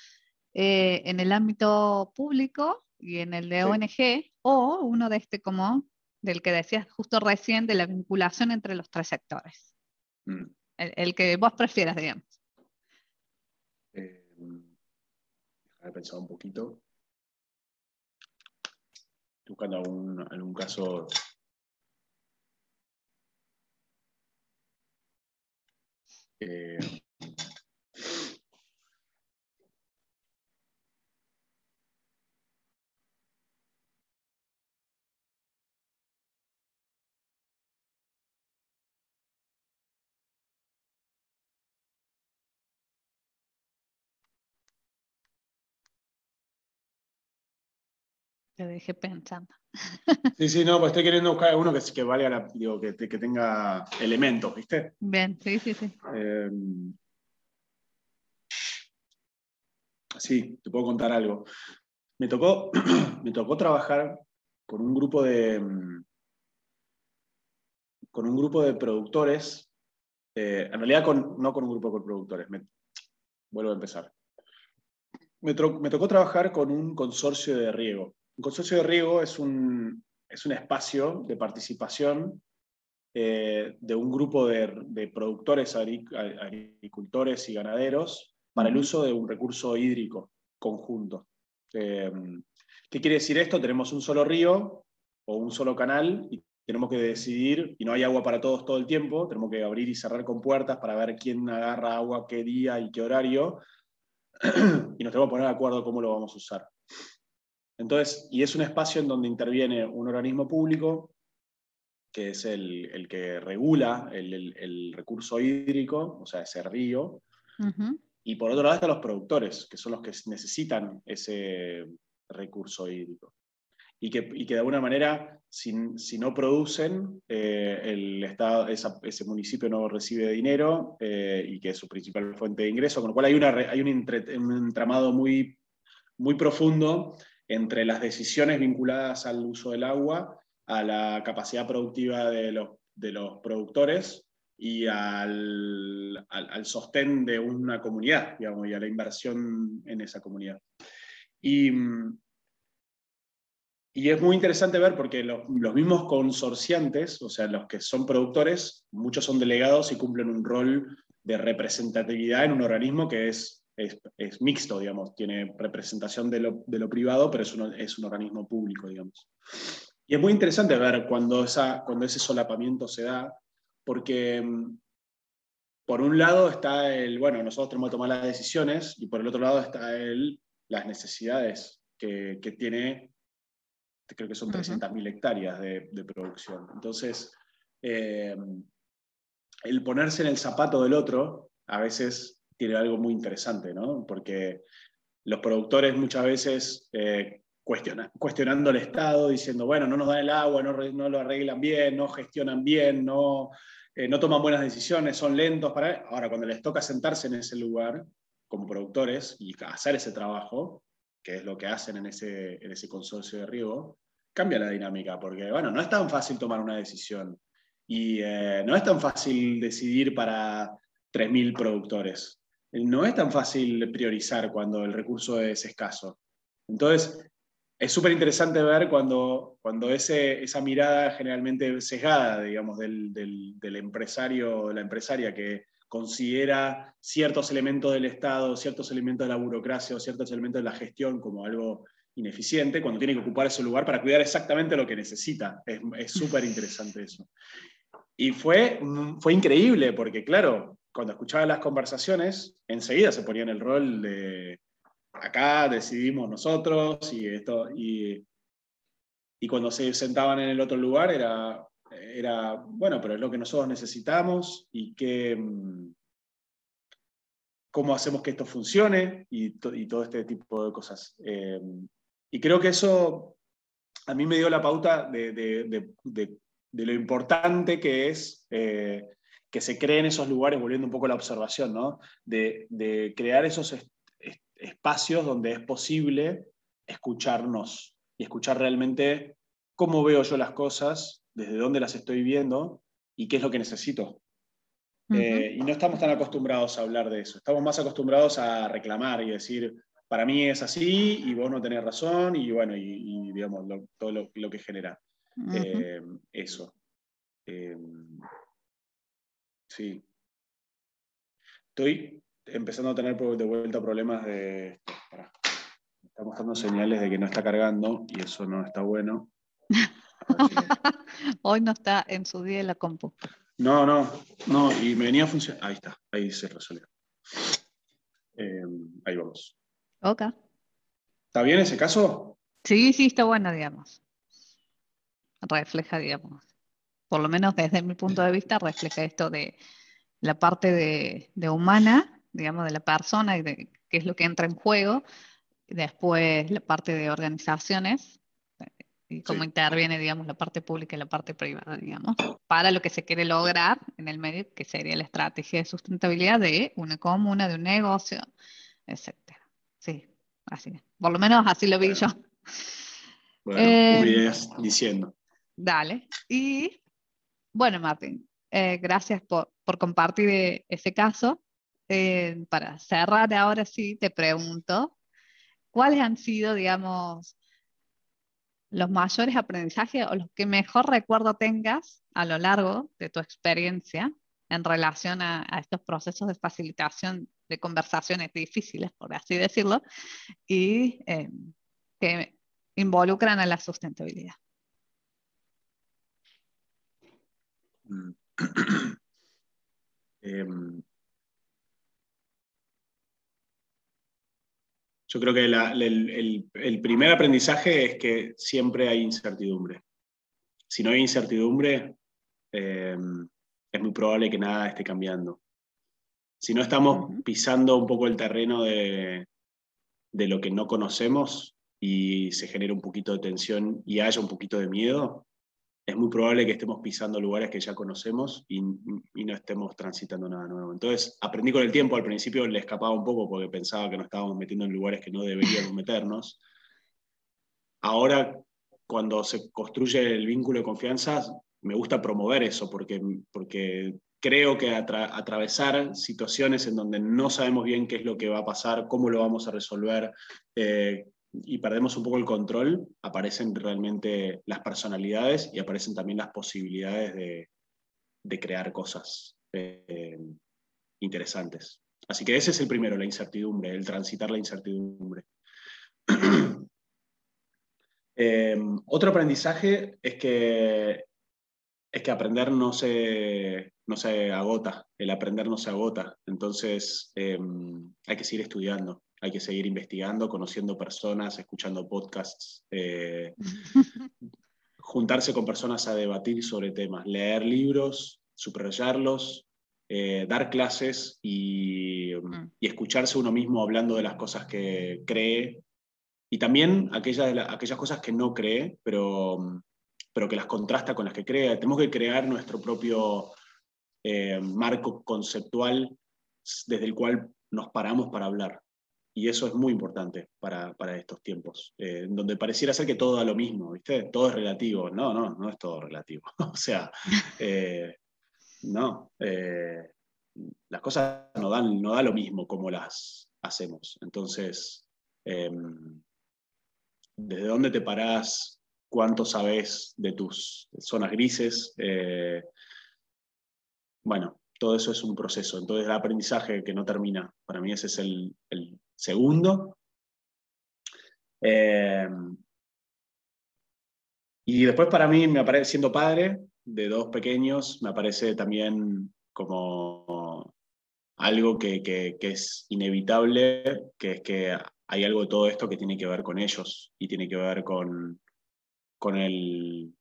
en el ámbito público y en el de ONG o uno de este como del que decías justo recién de la vinculación entre los tres sectores. Mm. El, que vos prefieras, digamos. Eh, déjame pensar un poquito. Buscando algún, algún caso eh, Te dejé pensando. Sí, sí, no, pues estoy queriendo buscar uno que, que valga, digo, que, que, tenga elementos, ¿viste? Bien, sí, sí, sí. Eh, sí, te puedo contar algo. Me tocó, me tocó trabajar con un grupo de con un grupo de productores, eh, en realidad con, no con un grupo de productores, vuelvo a empezar. Me, me, tocó trabajar con un consorcio de riego. Un consorcio de riego es un, es un espacio de participación eh, de un grupo de, productores, agricultores y ganaderos, para el uso de un recurso hídrico conjunto. Eh, ¿Qué quiere decir esto? Tenemos un solo río o un solo canal y tenemos que decidir, y no hay agua para todos todo el tiempo, tenemos que abrir y cerrar con puertas para ver quién agarra agua, qué día y qué horario, y nos tenemos que poner de acuerdo cómo lo vamos a usar. Entonces, y es un espacio en donde interviene un organismo público, que es el, que regula el, recurso hídrico, o sea, ese río, y por otro lado están los productores, que son los que necesitan ese recurso hídrico. Y que, y que de alguna manera, si, si no producen, eh, el estado, ese municipio no recibe dinero eh, y que es su principal fuente de ingreso, con lo cual hay, una, hay un, un entramado muy, muy profundo entre las decisiones vinculadas al uso del agua, a la capacidad productiva de los, de los productores y al, al, sostén de una comunidad, digamos, y a la inversión en esa comunidad. Y, y es muy interesante ver porque los mismos consorciantes, o sea, los que son productores, muchos son delegados y cumplen un rol de representatividad en un organismo que es, es, mixto, digamos, tiene representación de lo, de lo privado, pero es un, es un, organismo público, digamos. Y es muy interesante ver cuando, esa, cuando ese solapamiento se da, porque mm, por un lado está el, bueno, nosotros tenemos que tomar las decisiones, y por el otro lado está el, las necesidades que, que tiene, creo que son 300.000 hectáreas de, de, producción. Entonces, eh, el ponerse en el zapato del otro a veces tiene algo muy interesante, ¿no? Porque los productores muchas veces eh, cuestionan, cuestionando el Estado, diciendo, bueno, no nos dan el agua, no, lo arreglan bien, no gestionan bien, no, eh, toman buenas decisiones, son lentos para... Ahora, cuando les toca sentarse en ese lugar, como productores y hacer ese trabajo, que es lo que hacen en ese, en ese consorcio de riego, cambia la dinámica, porque bueno, no es tan fácil tomar una decisión y eh, no es tan fácil decidir para 3.000 productores. No es tan fácil priorizar cuando el recurso es escaso. Entonces, es súper interesante ver cuando, cuando ese, esa mirada generalmente sesgada, digamos, del, del, del empresario la empresaria que considera ciertos elementos del Estado, ciertos elementos de la burocracia o ciertos elementos de la gestión como algo ineficiente, cuando tiene que ocupar ese lugar para cuidar exactamente lo que necesita. Es súper interesante eso. Y fue, fue increíble, porque claro, cuando escuchaba las conversaciones, enseguida se ponía en el rol de acá decidimos nosotros y esto, y, y cuando se sentaban en el otro lugar era, era, bueno, pero es lo que nosotros necesitamos y que, mm, cómo hacemos que esto funcione y, y todo este tipo de cosas. Eh, y creo que eso a mí me dio la pauta de, de, de, de lo importante que es eh, que se creen esos lugares, volviendo un poco a la observación, ¿no? de, crear esos espacios donde es posible escucharnos y escuchar realmente cómo veo yo las cosas desde dónde las estoy viendo y qué es lo que necesito. Eh, y no estamos tan acostumbrados a hablar de eso, estamos más acostumbrados a reclamar y decir, para mí es así y vos no tenés razón y bueno, y, digamos, todo lo, que genera eh, eso. Eh, sí. Estoy empezando a tener de vuelta problemas de... Está mostrando señales de que no está cargando y eso no está bueno. Hoy no está en su día la compu. No, no, no, y me venía a funcionar. Ahí está, ahí se resolvió. Eh, ahí vamos. Ok. ¿Está bien ese caso? Sí, sí, está bueno, digamos. Refleja, digamos. Por lo menos desde mi punto de vista, refleja esto de la parte de, de humana, digamos, de la persona y de qué es lo que entra en juego. Después la parte de organizaciones, y cómo interviene, digamos, la parte pública y la parte privada, digamos, para lo que se quiere lograr en el medio, que sería la estrategia de sustentabilidad de una comuna, de un negocio, etc. Sí, así es. Por lo menos así lo vi yo. Bueno, eh, diciendo. Dale. Y bueno, Martín, eh, gracias por, compartir ese caso. Eh, para cerrar ahora sí, te pregunto, ¿cuáles han sido, digamos, los mayores aprendizajes o los que mejor recuerdo tengas a lo largo de tu experiencia en relación a, estos procesos de facilitación de conversaciones difíciles, por así decirlo, y eh, que involucran a la sustentabilidad. Mm. Em, yo creo que el, primer aprendizaje es que siempre hay incertidumbre. Si no hay incertidumbre, em, es muy probable que nada esté cambiando. Si no estamos pisando un poco el terreno de, de lo que no conocemos y se genera un poquito de tensión y haya un poquito de miedo, es muy probable que estemos pisando lugares que ya conocemos y, no estemos transitando nada nuevo. Entonces, aprendí con el tiempo, al principio le escapaba un poco porque pensaba que nos estábamos metiendo en lugares que no deberíamos meternos. Ahora, cuando se construye el vínculo de confianza, me gusta promover eso porque, porque creo que atravesar situaciones en donde no sabemos bien qué es lo que va a pasar, cómo lo vamos a resolver, eh, y perdemos un poco el control, aparecen realmente las personalidades y aparecen también las posibilidades de, crear cosas eh, interesantes. Así que ese es el primero, la incertidumbre, el transitar la incertidumbre. Em, otro aprendizaje es que, es que aprender no se, no se agota, el aprender no se agota, entonces em, hay que seguir estudiando hay que seguir investigando, conociendo personas, escuchando podcasts, eh, juntarse con personas a debatir sobre temas, leer libros, subrayarlos, eh, dar clases y, mm. y, escucharse uno mismo hablando de las cosas que cree y también aquellas, aquellas cosas que no cree, pero, pero que las contrasta con las que cree. Tenemos que crear nuestro propio eh, marco conceptual desde el cual nos paramos para hablar. Y eso es muy importante para, estos tiempos, eh, donde pareciera ser que todo da lo mismo, ¿viste? Todo es relativo. No, no, no es todo relativo. o sea, eh, no, eh, las cosas no dan, no da lo mismo como las hacemos. Entonces, em, ¿desde dónde te parás? ¿Cuánto sabes de tus zonas grises? bueno, todo eso es un proceso. Entonces, el aprendizaje que no termina, para mí ese es el, segundo. Eh, y después para mí, me aparece, siendo padre de dos pequeños, me aparece también como algo que, es inevitable, que es que hay algo de todo esto que tiene que ver con ellos y tiene que ver con, con, el,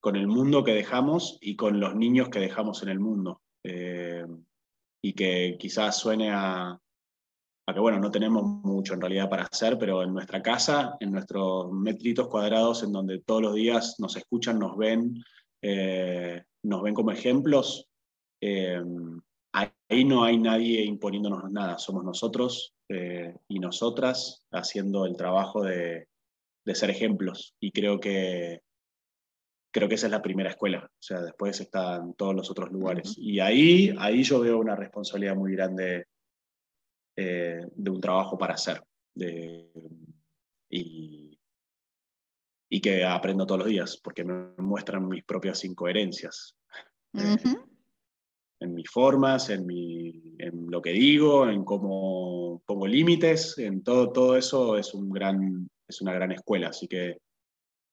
con el mundo que dejamos y con los niños que dejamos en el mundo. Eh, y que quizás suene a, que, bueno, no tenemos mucho en realidad para hacer, pero en nuestra casa, en nuestros metritos cuadrados, en donde todos los días nos escuchan, nos ven, eh, nos ven como ejemplos, eh, ahí no hay nadie imponiéndonos nada, somos nosotros eh, y nosotras haciendo el trabajo de, de ser ejemplos. Y creo que, creo que esa es la primera escuela, o sea, después están todos los otros lugares. Y ahí, ahí yo veo una responsabilidad muy grande eh, de un trabajo para hacer. y, que aprendo todos los días, porque me muestran mis propias incoherencias. Eh, en mis formas, en, en, lo que digo, en cómo pongo límites, en todo, todo eso es, un gran, es una gran escuela. Así que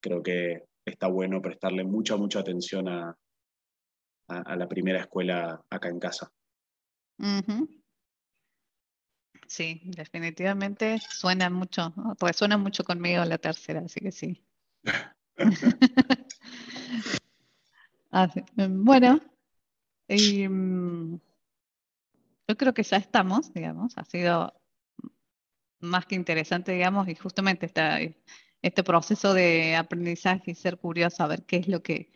creo que está bueno prestarle mucha, mucha atención a, a, la primera escuela acá en casa. Sí, definitivamente suena mucho, resuena mucho conmigo la tercera, así que sí. bueno, mm, yo creo que ya estamos, digamos, ha sido más que interesante, digamos, y justamente está este proceso de aprendizaje y ser curioso a ver qué es lo que,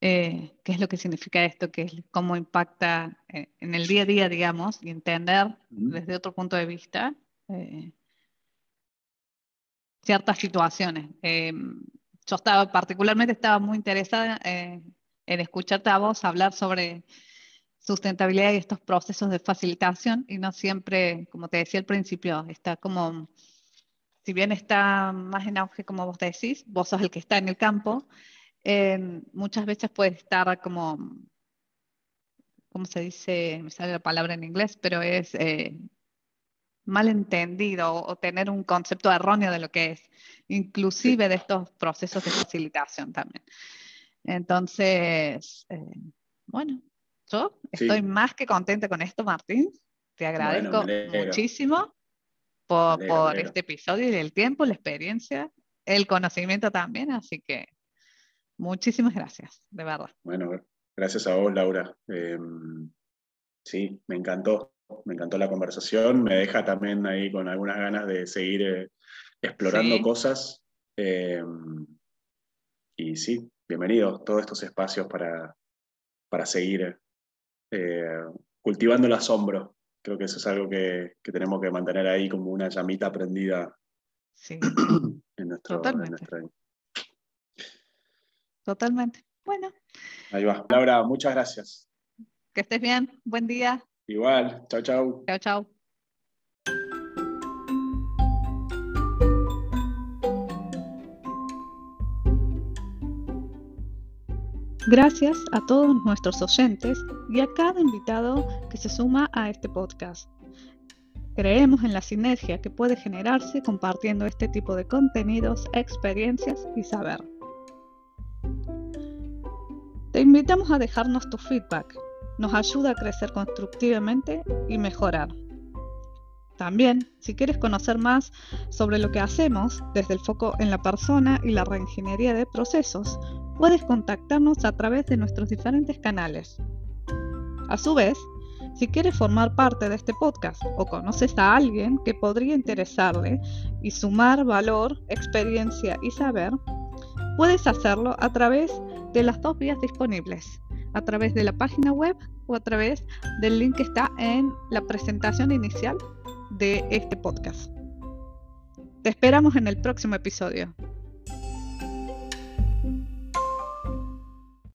eh, qué es lo que significa esto, qué es, cómo impacta eh, en el día a día, digamos, y entender desde otro punto de vista eh, ciertas situaciones. yo estaba, particularmente estaba muy interesada en escucharte a vos hablar sobre sustentabilidad y estos procesos de facilitación y no siempre, como te decía al principio, está como, si bien está más en auge como vos decís, vos sos el que está en el campo, muchas veces puede estar como, ¿cómo se dice? Me sale la palabra en inglés, pero es eh, malentendido o tener un concepto erróneo de lo que es, inclusive de estos procesos de facilitación también. Entonces, eh, bueno, yo estoy más que contenta con esto, Martín. Te agradezco muchísimo por, este episodio y el tiempo, la experiencia, el conocimiento también, así que muchísimas gracias, de verdad. Bueno, gracias a vos, Laura. Em, sí, me encantó me encantó la conversación, me deja también ahí con algunas ganas de seguir eh, explorando cosas. Eh, y sí, bienvenidos todos estos espacios para, para seguir eh, cultivando el asombro. Creo que eso es algo que, tenemos que mantener ahí como una llamita prendida sí. en, nuestro, Totalmente. Totalmente. Bueno. Ahí va. Laura, muchas gracias. Que estés bien. Buen día. Igual, chao, chao. Chao, chao. Gracias a todos nuestros oyentes y a cada invitado que se suma a este podcast. Creemos en la sinergia que puede generarse compartiendo este tipo de contenidos, experiencias y saber. Te invitamos a dejarnos tu feedback nos ayuda a crecer constructivamente y mejorar. También, si quieres conocer más sobre lo que hacemos desde el foco en la persona y la reingeniería de procesos, puedes contactarnos a través de nuestros diferentes canales. A su vez, si quieres formar parte de este podcast o conoces a alguien que podría interesarle y sumar valor, experiencia y saber, puedes hacerlo a través de las dos vías disponibles a través de la página web o a través del link que está en la presentación inicial de este podcast. Te esperamos en el próximo episodio.